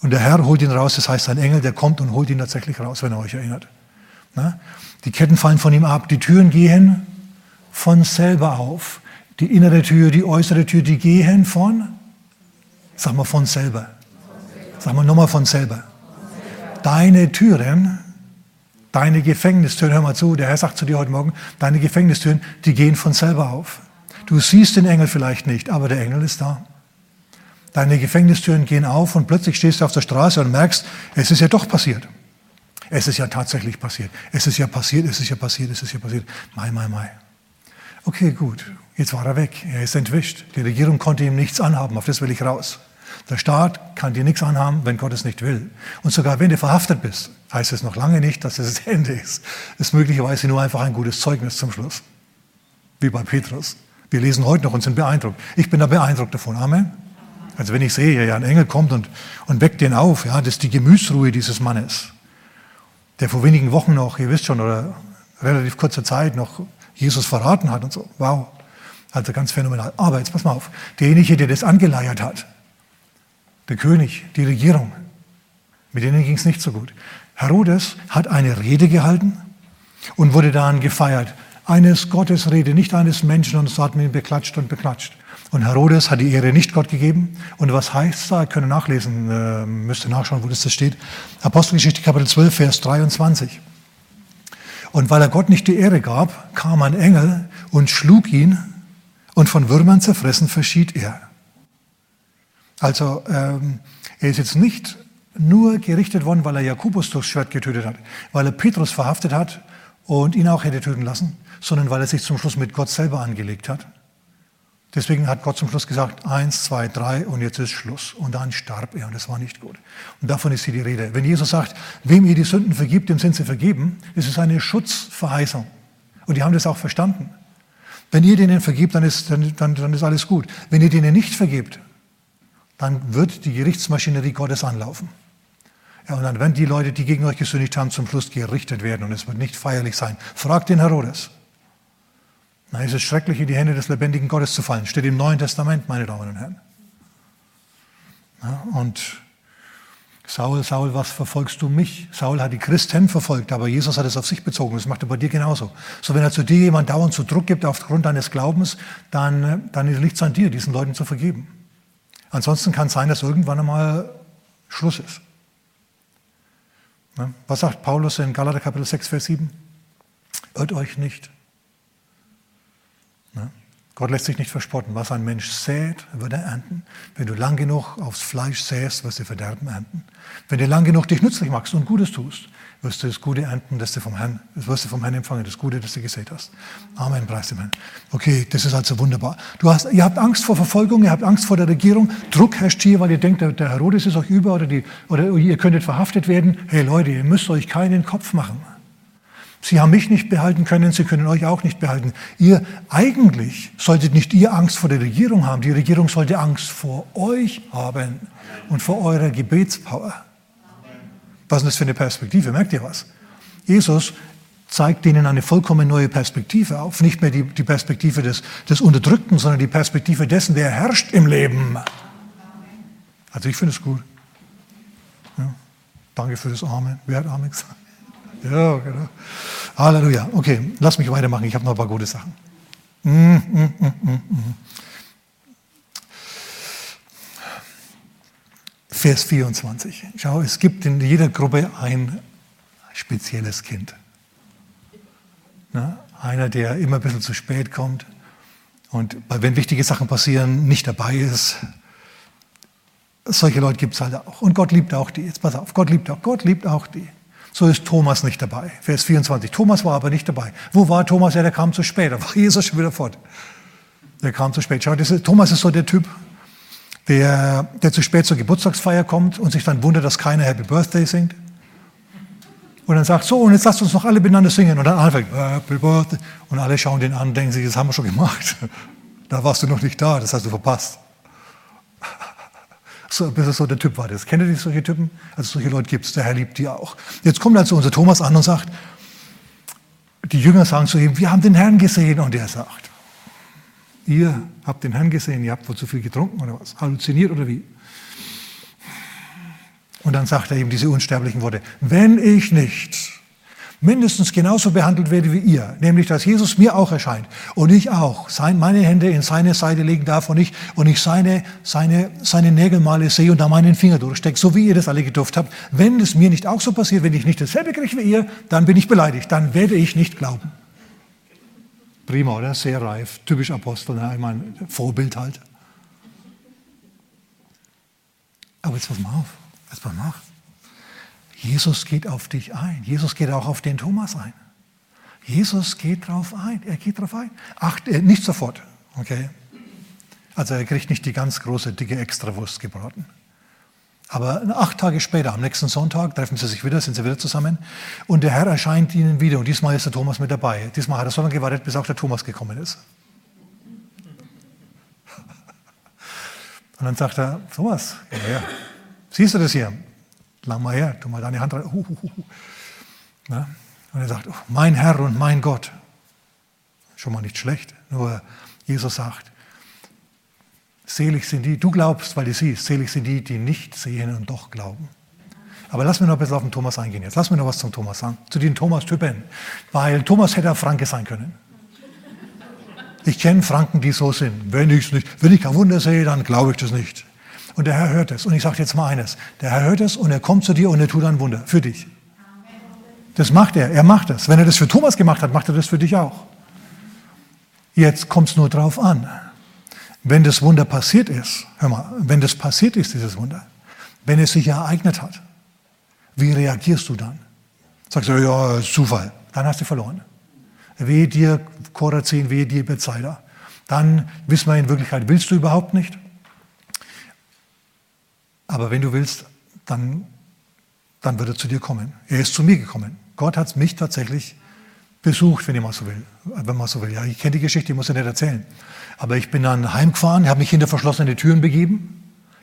Und der Herr holt ihn raus, das heißt, ein Engel, der kommt und holt ihn tatsächlich raus, wenn er euch erinnert. Na? Die Ketten fallen von ihm ab, die Türen gehen von selber auf. Die innere Tür, die äußere Tür, die gehen von, sag mal von selber. Sag mal nochmal von selber. Deine Türen, deine Gefängnistüren, hör mal zu, der Herr sagt zu dir heute Morgen, deine Gefängnistüren, die gehen von selber auf. Du siehst den Engel vielleicht nicht, aber der Engel ist da. Deine Gefängnistüren gehen auf und plötzlich stehst du auf der Straße und merkst, es ist ja doch passiert. Es ist ja tatsächlich passiert. Es ist ja passiert, es ist ja passiert, es ist ja passiert. Mai, mai, mai. Okay, gut. Jetzt war er weg. Er ist entwischt. Die Regierung konnte ihm nichts anhaben. Auf das will ich raus. Der Staat kann dir nichts anhaben, wenn Gott es nicht will. Und sogar wenn du verhaftet bist, heißt es noch lange nicht, dass es das Ende ist. Es ist möglicherweise nur einfach ein gutes Zeugnis zum Schluss. Wie bei Petrus. Wir lesen heute noch und sind beeindruckt. Ich bin da beeindruckt davon. Amen. Also wenn ich sehe, ja, ein Engel kommt und, und weckt den auf, ja, das ist die Gemütsruhe dieses Mannes, der vor wenigen Wochen noch, ihr wisst schon, oder relativ kurzer Zeit noch Jesus verraten hat und so. Wow. Also ganz phänomenal. Aber jetzt pass mal auf, derjenige, der das angeleiert hat, der König, die Regierung, mit denen ging es nicht so gut. Herodes hat eine Rede gehalten und wurde dann gefeiert. Eines Gottesrede, nicht eines Menschen, und so hat man ihn beklatscht und beklatscht. Und Herodes hat die Ehre nicht Gott gegeben. Und was heißt da? Ihr könnt nachlesen, äh, müsst ihr nachschauen, wo das da steht. Apostelgeschichte Kapitel 12, Vers 23. Und weil er Gott nicht die Ehre gab, kam ein Engel und schlug ihn und von Würmern zerfressen verschied er. Also ähm, er ist jetzt nicht nur gerichtet worden, weil er Jakobus durchs Schwert getötet hat, weil er Petrus verhaftet hat und ihn auch hätte töten lassen, sondern weil er sich zum Schluss mit Gott selber angelegt hat. Deswegen hat Gott zum Schluss gesagt, eins, zwei, drei und jetzt ist Schluss. Und dann starb er und das war nicht gut. Und davon ist hier die Rede. Wenn Jesus sagt, wem ihr die Sünden vergibt, dem sind sie vergeben, ist es eine Schutzverheißung. Und die haben das auch verstanden. Wenn ihr denen vergibt, dann ist, dann, dann, dann ist alles gut. Wenn ihr denen nicht vergibt, dann wird die Gerichtsmaschinerie Gottes anlaufen. Ja, und dann werden die Leute, die gegen euch gesündigt haben, zum Schluss gerichtet werden und es wird nicht feierlich sein. Fragt den Herodes. Na, es ist schrecklich, in die Hände des lebendigen Gottes zu fallen. Steht im Neuen Testament, meine Damen und Herren. Ja, und Saul, Saul, was verfolgst du mich? Saul hat die Christen verfolgt, aber Jesus hat es auf sich bezogen. Das macht er bei dir genauso. So, wenn er zu dir jemand dauernd zu Druck gibt aufgrund deines Glaubens, dann, dann liegt es an dir, diesen Leuten zu vergeben. Ansonsten kann es sein, dass irgendwann einmal Schluss ist. Was sagt Paulus in Galater Kapitel 6, Vers 7? Irrt euch nicht. Gott lässt sich nicht verspotten. Was ein Mensch sät, wird er ernten. Wenn du lang genug aufs Fleisch säst, wirst du Verderben ernten. Wenn du lang genug dich nützlich machst und Gutes tust, wirst du das Gute ernten, das du vom Herrn, das wirst du vom Herrn empfangen, das Gute, das du gesät hast. Amen, preis dem Herrn. Okay, das ist also wunderbar. Du hast, ihr habt Angst vor Verfolgung, ihr habt Angst vor der Regierung. Druck herrscht hier, weil ihr denkt, der, der Herodes ist euch über oder, die, oder ihr könntet verhaftet werden. Hey Leute, ihr müsst euch keinen Kopf machen. Sie haben mich nicht behalten können, sie können euch auch nicht behalten. Ihr eigentlich solltet nicht ihr Angst vor der Regierung haben, die Regierung sollte Angst vor euch haben und vor eurer Gebetspower. Was ist das für eine Perspektive? Merkt ihr was? Jesus zeigt ihnen eine vollkommen neue Perspektive auf. Nicht mehr die, die Perspektive des, des Unterdrückten, sondern die Perspektive dessen, der herrscht im Leben. Also ich finde es gut. Ja. Danke für das Amen. Wer hat Amen gesagt? Ja, genau. Halleluja. Okay, lass mich weitermachen. Ich habe noch ein paar gute Sachen. Mm, mm, mm, Vers 24. Schau, es gibt in jeder Gruppe ein spezielles Kind. Na, einer, der immer ein bisschen zu spät kommt und wenn wichtige Sachen passieren, nicht dabei ist. Solche Leute gibt es halt auch. Und Gott liebt auch die. Jetzt pass auf, Gott liebt auch, Gott liebt auch die. So ist Thomas nicht dabei. Vers 24. Thomas war aber nicht dabei. Wo war Thomas? Ja, der kam zu spät. Da war Jesus schon wieder fort. Der kam zu spät. Schau, ist, Thomas ist so der Typ, der, der zu spät zur Geburtstagsfeier kommt und sich dann wundert, dass keiner Happy Birthday singt. Und dann sagt, so, und jetzt lasst uns noch alle miteinander singen. Und dann anfängt, Happy Birthday. Und alle schauen den an denken sich, das haben wir schon gemacht. Da warst du noch nicht da, das hast du verpasst. So, bis es so der Typ war das. Kennt ihr nicht solche Typen? Also solche Leute gibt es, der Herr liebt die auch. Jetzt kommt also unser Thomas an und sagt, die Jünger sagen zu ihm, wir haben den Herrn gesehen. Und er sagt, ihr habt den Herrn gesehen, ihr habt wohl zu viel getrunken oder was? Halluziniert oder wie? Und dann sagt er ihm diese unsterblichen Worte, wenn ich nicht mindestens genauso behandelt werde wie ihr, nämlich dass Jesus mir auch erscheint und ich auch sein, meine Hände in seine Seite legen darf und ich, und ich seine, seine, seine Nägelmale sehe und da meinen Finger durchstecke, so wie ihr das alle gedurft habt. Wenn es mir nicht auch so passiert, wenn ich nicht dasselbe kriege wie ihr, dann bin ich beleidigt, dann werde ich nicht glauben. Prima, oder? Sehr reif, typisch Apostel, ne? ich meine, Vorbild halt. Aber jetzt pass mal auf, jetzt pass mal auf. Jesus geht auf dich ein. Jesus geht auch auf den Thomas ein. Jesus geht drauf ein. Er geht drauf ein. Ach, äh, nicht sofort. Okay. Also er kriegt nicht die ganz große, dicke Extrawurst gebraten. Aber acht Tage später, am nächsten Sonntag, treffen sie sich wieder, sind sie wieder zusammen. Und der Herr erscheint ihnen wieder. Und diesmal ist der Thomas mit dabei. Diesmal hat er so lange gewartet, bis auch der Thomas gekommen ist. Und dann sagt er, Thomas, ja, ja. siehst du das hier? lang mal her, tu mal deine Hand rein. Uh, uh, uh. Ja? Und er sagt, oh, mein Herr und mein Gott. Schon mal nicht schlecht, nur Jesus sagt, selig sind die, du glaubst, weil du siehst, selig sind die, die nicht sehen und doch glauben. Aber lass mir noch ein bisschen auf den Thomas eingehen jetzt. Lass mir noch was zum Thomas sagen, zu den Thomas-Typen. Weil Thomas hätte Franke sein können. Ich kenne Franken, die so sind. Wenn, ich's nicht, wenn ich kein Wunder sehe, dann glaube ich das nicht. Und der Herr hört es. Und ich sage jetzt mal eines. Der Herr hört es und er kommt zu dir und er tut ein Wunder für dich. Das macht er. Er macht das. Wenn er das für Thomas gemacht hat, macht er das für dich auch. Jetzt kommt es nur drauf an. Wenn das Wunder passiert ist, hör mal, wenn das passiert ist, dieses Wunder, wenn es sich ereignet hat, wie reagierst du dann? Sagst du, ja, Zufall. Dann hast du verloren. Wehe dir Korazin, wehe dir Bezeiler. Dann wissen wir in Wirklichkeit, willst du überhaupt nicht? Aber wenn du willst, dann, dann wird er zu dir kommen. Er ist zu mir gekommen. Gott hat mich tatsächlich besucht, wenn ich mal so will. Wenn man so will. Ja, ich kenne die Geschichte, ich muss ja nicht erzählen. Aber ich bin dann heimgefahren, habe mich hinter verschlossene Türen begeben,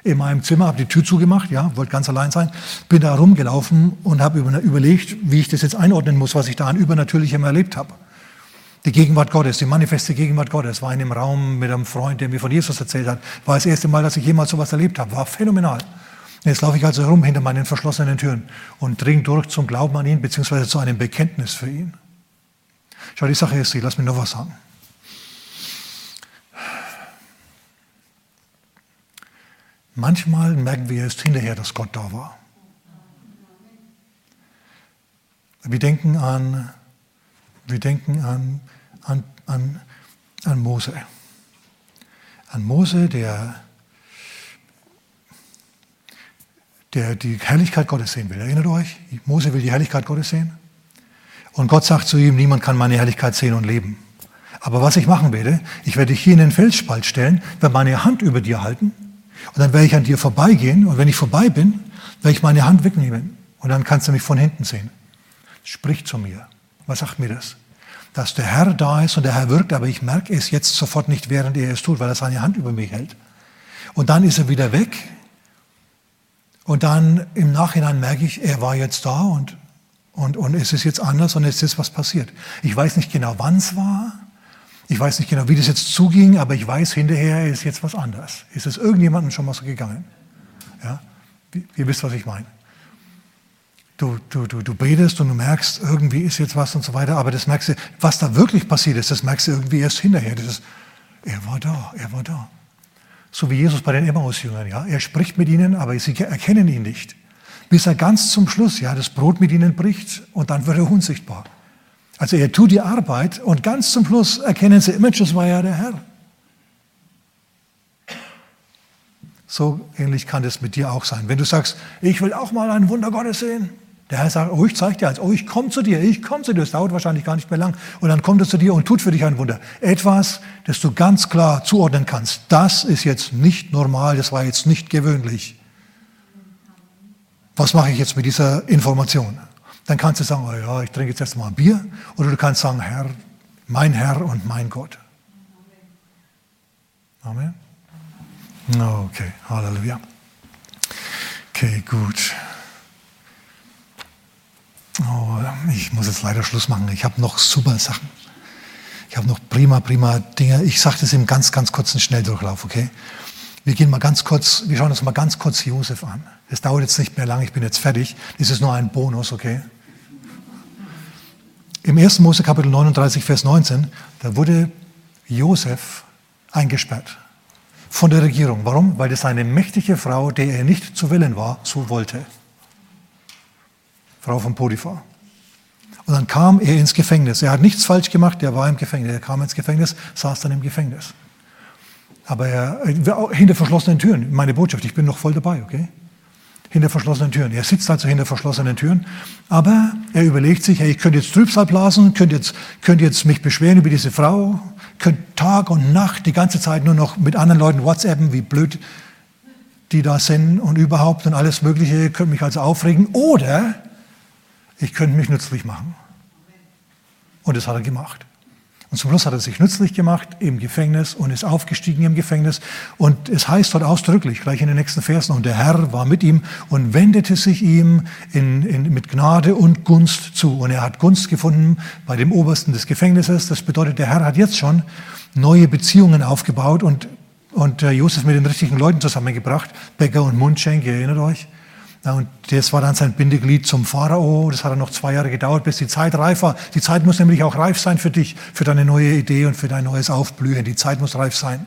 in meinem Zimmer, habe die Tür zugemacht, ja, wollte ganz allein sein, bin da rumgelaufen und habe überlegt, wie ich das jetzt einordnen muss, was ich da an Übernatürlichem erlebt habe. Die Gegenwart Gottes, die manifeste Gegenwart Gottes, war in einem Raum mit einem Freund, der mir von Jesus erzählt hat. War das erste Mal, dass ich jemals sowas erlebt habe. War phänomenal. Jetzt laufe ich also herum hinter meinen verschlossenen Türen und dringe durch zum Glauben an ihn, beziehungsweise zu einem Bekenntnis für ihn. Schau, die Sache ist sie, lass mich noch was sagen. Manchmal merken wir erst hinterher, dass Gott da war. Wir denken an, wir denken an an, an, an Mose. An Mose, der, der die Herrlichkeit Gottes sehen will. Erinnert euch? Mose will die Herrlichkeit Gottes sehen. Und Gott sagt zu ihm, niemand kann meine Herrlichkeit sehen und leben. Aber was ich machen werde, ich werde dich hier in den Felsspalt stellen, werde meine Hand über dir halten und dann werde ich an dir vorbeigehen und wenn ich vorbei bin, werde ich meine Hand wegnehmen und dann kannst du mich von hinten sehen. Sprich zu mir. Was sagt mir das? dass der Herr da ist und der Herr wirkt, aber ich merke es jetzt sofort nicht, während er es tut, weil er seine Hand über mich hält. Und dann ist er wieder weg. Und dann im Nachhinein merke ich, er war jetzt da und, und, und es ist jetzt anders und es ist was passiert. Ich weiß nicht genau, wann es war. Ich weiß nicht genau, wie das jetzt zuging, aber ich weiß, hinterher ist jetzt was anders. Ist es irgendjemandem schon mal so gegangen? Ja? Ihr wisst, was ich meine du, du, du, du betest und du merkst, irgendwie ist jetzt was und so weiter, aber das merkst du, was da wirklich passiert ist, das merkst du irgendwie erst hinterher. Das ist, er war da, er war da. So wie Jesus bei den Emmaus-Jüngern, ja. Er spricht mit ihnen, aber sie erkennen ihn nicht. Bis er ganz zum Schluss, ja, das Brot mit ihnen bricht und dann wird er unsichtbar. Also er tut die Arbeit und ganz zum Schluss erkennen sie, Image, das war ja der Herr. So ähnlich kann das mit dir auch sein. Wenn du sagst, ich will auch mal ein Wunder Gottes sehen, Der Herr sagt, oh, ich zeige dir als, oh, ich komme zu dir, ich komme zu dir. Das dauert wahrscheinlich gar nicht mehr lang. Und dann kommt er zu dir und tut für dich ein Wunder. Etwas, das du ganz klar zuordnen kannst. Das ist jetzt nicht normal, das war jetzt nicht gewöhnlich. Was mache ich jetzt mit dieser Information? Dann kannst du sagen, oh ja, ich trinke jetzt erstmal ein Bier. Oder du kannst sagen, Herr, mein Herr und mein Gott. Amen. Okay, Halleluja. Okay, gut. Oh, ich muss jetzt leider Schluss machen. Ich habe noch super Sachen. Ich habe noch prima, prima Dinge. Ich sage das im ganz, ganz kurzen Schnelldurchlauf, okay? Wir gehen mal ganz kurz, wir schauen uns mal ganz kurz Josef an. Das dauert jetzt nicht mehr lange, ich bin jetzt fertig. Das ist nur ein Bonus, okay? Im 1. Mose Kapitel 39, Vers 19, da wurde Josef eingesperrt von der Regierung. Warum? Weil das eine mächtige Frau, der er nicht zu willen war, so wollte. Frau von Potiphar. Und dann kam er ins Gefängnis. Er hat nichts falsch gemacht, er war im Gefängnis. Er kam ins Gefängnis, saß dann im Gefängnis. Aber er, hinter verschlossenen Türen, meine Botschaft, ich bin noch voll dabei, okay? Hinter verschlossenen Türen. Er sitzt also hinter verschlossenen Türen, aber er überlegt sich, hey, ich könnte jetzt Trübsal blasen, könnte jetzt, könnte jetzt mich beschweren über diese Frau, könnte Tag und Nacht die ganze Zeit nur noch mit anderen Leuten WhatsAppen, wie blöd die da sind und überhaupt und alles Mögliche, könnte mich also aufregen. Oder ich könnte mich nützlich machen. Und das hat er gemacht. Und zum Schluss hat er sich nützlich gemacht im Gefängnis und ist aufgestiegen im Gefängnis. Und es heißt dort ausdrücklich, gleich in den nächsten Versen, und der Herr war mit ihm und wendete sich ihm in, in, mit Gnade und Gunst zu. Und er hat Gunst gefunden bei dem Obersten des Gefängnisses. Das bedeutet, der Herr hat jetzt schon neue Beziehungen aufgebaut und, und äh, Josef mit den richtigen Leuten zusammengebracht. Bäcker und Mundschenk, ihr erinnert euch? Ja, und das war dann sein Bindeglied zum Pharao. Das hat dann noch zwei Jahre gedauert, bis die Zeit reif war. Die Zeit muss nämlich auch reif sein für dich, für deine neue Idee und für dein neues Aufblühen. Die Zeit muss reif sein.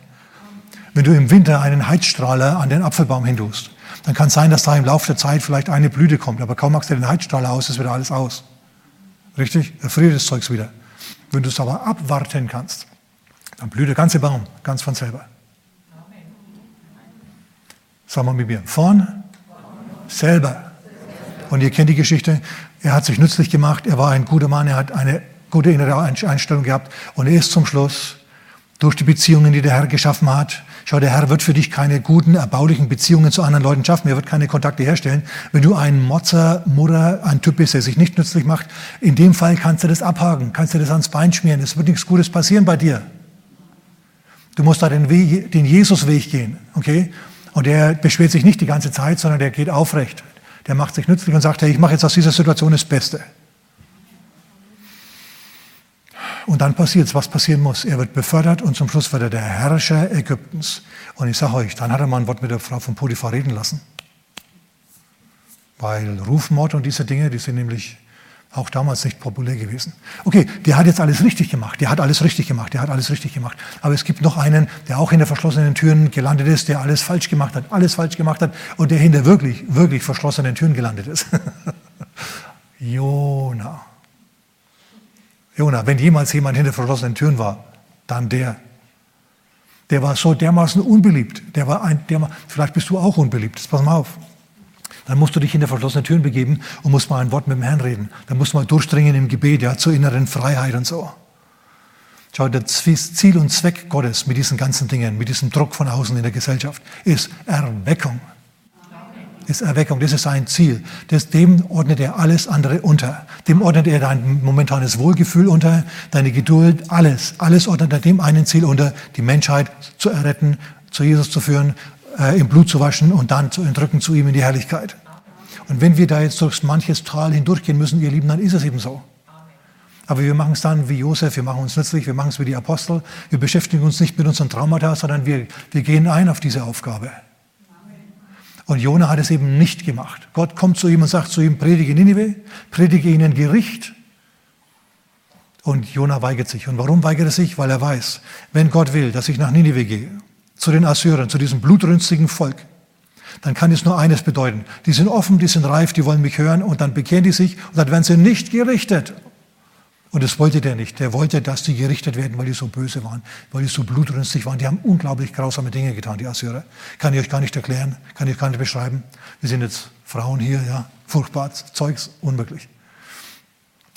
Wenn du im Winter einen Heizstrahler an den Apfelbaum hindust, dann kann es sein, dass da im Laufe der Zeit vielleicht eine Blüte kommt. Aber kaum machst du den Heizstrahler aus, ist wieder alles aus. Richtig? Erfriert das Zeugs wieder. Wenn du es aber abwarten kannst, dann blüht der ganze Baum ganz von selber. Sag mal mit mir. Vorn, selber. Und ihr kennt die Geschichte. Er hat sich nützlich gemacht. Er war ein guter Mann. Er hat eine gute innere Einstellung gehabt. Und er ist zum Schluss durch die Beziehungen, die der Herr geschaffen hat. Schau, der Herr wird für dich keine guten, erbaulichen Beziehungen zu anderen Leuten schaffen. Er wird keine Kontakte herstellen. Wenn du ein Motzer, Murrer, ein Typ bist, der sich nicht nützlich macht, in dem Fall kannst du das abhaken, kannst du das ans Bein schmieren. Es wird nichts Gutes passieren bei dir. Du musst da den, Weg, den Jesus-Weg gehen, okay? Und der beschwert sich nicht die ganze Zeit, sondern der geht aufrecht. Der macht sich nützlich und sagt, hey, ich mache jetzt aus dieser Situation das Beste. Und dann passiert es, was passieren muss. Er wird befördert und zum Schluss wird er der Herrscher Ägyptens. Und ich sage euch, dann hat er mal ein Wort mit der Frau von Potiphar reden lassen. Weil Rufmord und diese Dinge, die sind nämlich auch damals nicht populär gewesen. Okay, der hat jetzt alles richtig gemacht, der hat alles richtig gemacht, der hat alles richtig gemacht. Aber es gibt noch einen, der auch hinter verschlossenen Türen gelandet ist, der alles falsch gemacht hat, alles falsch gemacht hat und der hinter wirklich, wirklich verschlossenen Türen gelandet ist. Jona. Jona, wenn jemals jemand hinter verschlossenen Türen war, dann der. Der war so dermaßen unbeliebt. Der war ein, der, vielleicht bist du auch unbeliebt. Pass mal auf. Dann musst du dich hinter verschlossene Türen begeben und musst mal ein Wort mit dem Herrn reden. Dann musst du mal durchdringen im Gebet, ja, zur inneren Freiheit und so. Schau, das Ziel und Zweck Gottes mit diesen ganzen Dingen, mit diesem Druck von außen in der Gesellschaft, ist Erweckung. Ist Erweckung, das ist sein Ziel. Das, dem ordnet er alles andere unter. Dem ordnet er dein momentanes Wohlgefühl unter, deine Geduld, alles. Alles ordnet er dem einen Ziel unter, die Menschheit zu erretten, zu Jesus zu führen äh, im Blut zu waschen und dann zu entrücken zu ihm in die Herrlichkeit. Und wenn wir da jetzt durch manches Tal hindurchgehen müssen, ihr Lieben, dann ist es eben so. Aber wir machen es dann wie Josef, wir machen uns nützlich, wir machen es wie die Apostel. Wir beschäftigen uns nicht mit unseren Traumata, sondern wir, wir gehen ein auf diese Aufgabe. Und Jona hat es eben nicht gemacht. Gott kommt zu ihm und sagt zu ihm, predige Ninive, predige ihnen Gericht. Und Jona weigert sich. Und warum weigert er sich? Weil er weiß, wenn Gott will, dass ich nach Ninive gehe zu den Assyrern, zu diesem blutrünstigen Volk, dann kann es nur eines bedeuten. Die sind offen, die sind reif, die wollen mich hören und dann bekehren die sich und dann werden sie nicht gerichtet. Und das wollte der nicht. Der wollte, dass die gerichtet werden, weil die so böse waren, weil die so blutrünstig waren. Die haben unglaublich grausame Dinge getan, die Assyrer. Kann ich euch gar nicht erklären, kann ich euch gar nicht beschreiben. Wir sind jetzt Frauen hier, ja, furchtbar, Zeugs, unmöglich.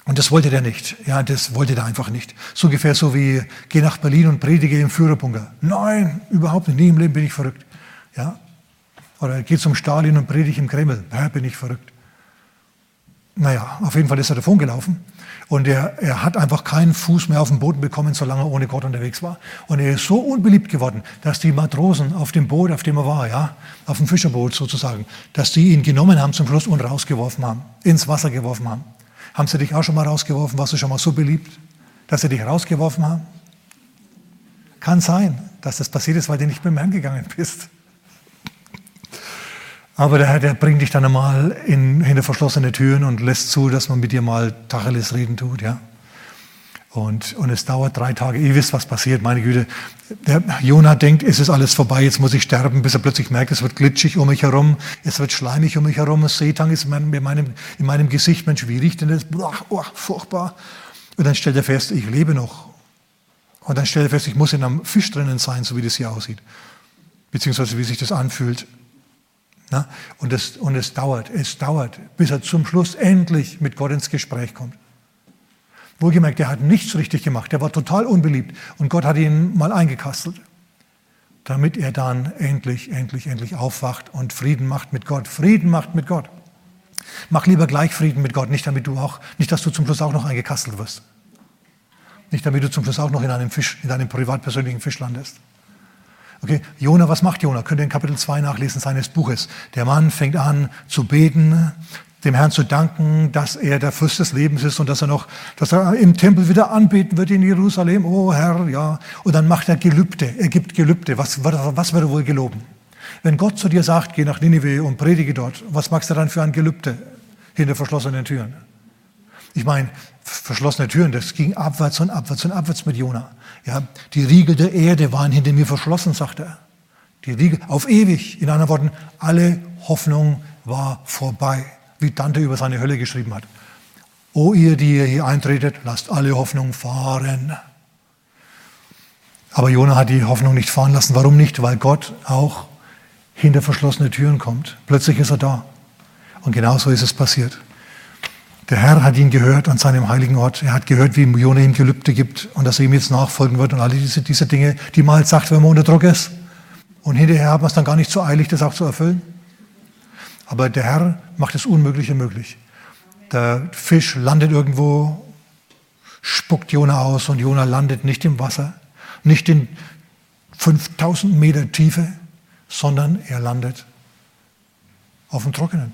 Und das wollte der nicht. Ja, das wollte der einfach nicht. So ungefähr so wie, geh nach Berlin und predige im Führerbunker. Nein, überhaupt nicht. Nie im Leben bin ich verrückt. Ja? Oder geh zum Stalin und predige im Kreml. Ja, bin ich verrückt. Naja, auf jeden Fall ist er davon gelaufen. Und er, er hat einfach keinen Fuß mehr auf den Boden bekommen, solange er ohne Gott unterwegs war. Und er ist so unbeliebt geworden, dass die Matrosen auf dem Boot, auf dem er war, ja, auf dem Fischerboot sozusagen, dass die ihn genommen haben zum Schluss und rausgeworfen haben, ins Wasser geworfen haben. Haben sie dich auch schon mal rausgeworfen? Warst du schon mal so beliebt, dass sie dich rausgeworfen haben? Kann sein, dass das passiert ist, weil du nicht dem Herrn gegangen bist. Aber der Herr, der bringt dich dann einmal in, hinter verschlossene Türen und lässt zu, dass man mit dir mal Tacheles reden tut, ja. Und, und es dauert drei Tage. Ihr wisst, was passiert, meine Güte. Der Jonah denkt, es ist alles vorbei, jetzt muss ich sterben, bis er plötzlich merkt, es wird glitschig um mich herum, es wird schleimig um mich herum, das Seetang ist in meinem, in meinem Gesicht, Mensch, wie riecht denn das? Oh, furchtbar. Und dann stellt er fest, ich lebe noch. Und dann stellt er fest, ich muss in einem Fisch drinnen sein, so wie das hier aussieht. Beziehungsweise wie sich das anfühlt. Na? Und, es, und es dauert, es dauert, bis er zum Schluss endlich mit Gott ins Gespräch kommt. Wohlgemerkt, er hat nichts richtig gemacht. Er war total unbeliebt. Und Gott hat ihn mal eingekastelt, damit er dann endlich, endlich, endlich aufwacht und Frieden macht mit Gott. Frieden macht mit Gott. Mach lieber gleich Frieden mit Gott, nicht damit du auch, nicht, dass du zum Schluss auch noch eingekastelt wirst. Nicht damit du zum Schluss auch noch in einem Fisch, in deinem privatpersönlichen Fisch landest. Okay, Jona, was macht Jona? Könnt ihr in Kapitel 2 nachlesen seines Buches. Der Mann fängt an zu beten, dem Herrn zu danken, dass er der Fürst des Lebens ist und dass er noch, dass er im Tempel wieder anbeten wird in Jerusalem. Oh Herr, ja. Und dann macht er Gelübde. Er gibt Gelübde. Was, was wird er wohl geloben? Wenn Gott zu dir sagt, geh nach Ninive und predige dort, was magst du dann für ein Gelübde hinter verschlossenen Türen? Ich meine, verschlossene Türen, das ging abwärts und abwärts und abwärts mit Jona. Ja, die Riegel der Erde waren hinter mir verschlossen, sagt er. Die Riegel auf ewig. In anderen Worten, alle Hoffnung war vorbei wie Dante über seine Hölle geschrieben hat. O ihr, die ihr hier eintretet, lasst alle Hoffnung fahren. Aber Jona hat die Hoffnung nicht fahren lassen. Warum nicht? Weil Gott auch hinter verschlossene Türen kommt. Plötzlich ist er da. Und genauso ist es passiert. Der Herr hat ihn gehört an seinem heiligen Ort. Er hat gehört, wie Jona ihm Gelübde gibt und dass er ihm jetzt nachfolgen wird und alle diese, diese Dinge, die man halt sagt, wenn man unter Druck ist. Und hinterher hat man es dann gar nicht so eilig, das auch zu erfüllen. Aber der Herr macht das Unmögliche möglich. Der Fisch landet irgendwo, spuckt Jona aus und Jona landet nicht im Wasser, nicht in 5000 Meter Tiefe, sondern er landet auf dem Trockenen.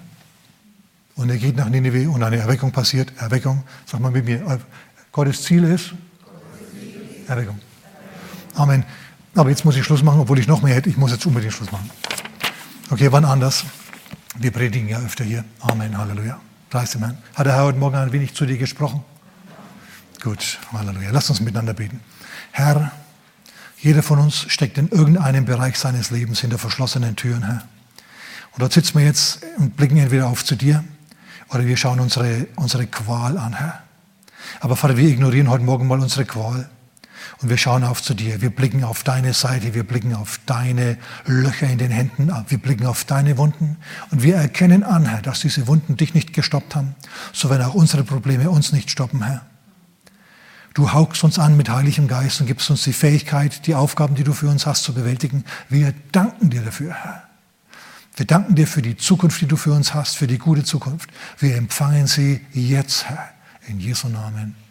Und er geht nach Nineveh und eine Erweckung passiert. Erweckung, sag mal mit mir, Gottes Ziel ist Erweckung. Amen. Aber jetzt muss ich Schluss machen, obwohl ich noch mehr hätte. Ich muss jetzt unbedingt Schluss machen. Okay, wann anders? Wir predigen ja öfter hier. Amen, Halleluja. Preis dem Herrn. Hat der Herr heute Morgen ein wenig zu dir gesprochen? Gut, Halleluja. Lass uns miteinander beten. Herr, jeder von uns steckt in irgendeinem Bereich seines Lebens hinter verschlossenen Türen, Herr. Und dort sitzen wir jetzt und blicken entweder auf zu dir oder wir schauen unsere, unsere Qual an, Herr. Aber Vater, wir ignorieren heute Morgen mal unsere Qual. Und wir schauen auf zu dir. Wir blicken auf deine Seite. Wir blicken auf deine Löcher in den Händen. Wir blicken auf deine Wunden. Und wir erkennen an, Herr, dass diese Wunden dich nicht gestoppt haben. So werden auch unsere Probleme uns nicht stoppen, Herr. Du haugst uns an mit heiligem Geist und gibst uns die Fähigkeit, die Aufgaben, die du für uns hast, zu bewältigen. Wir danken dir dafür, Herr. Wir danken dir für die Zukunft, die du für uns hast, für die gute Zukunft. Wir empfangen sie jetzt, Herr. In Jesu Namen.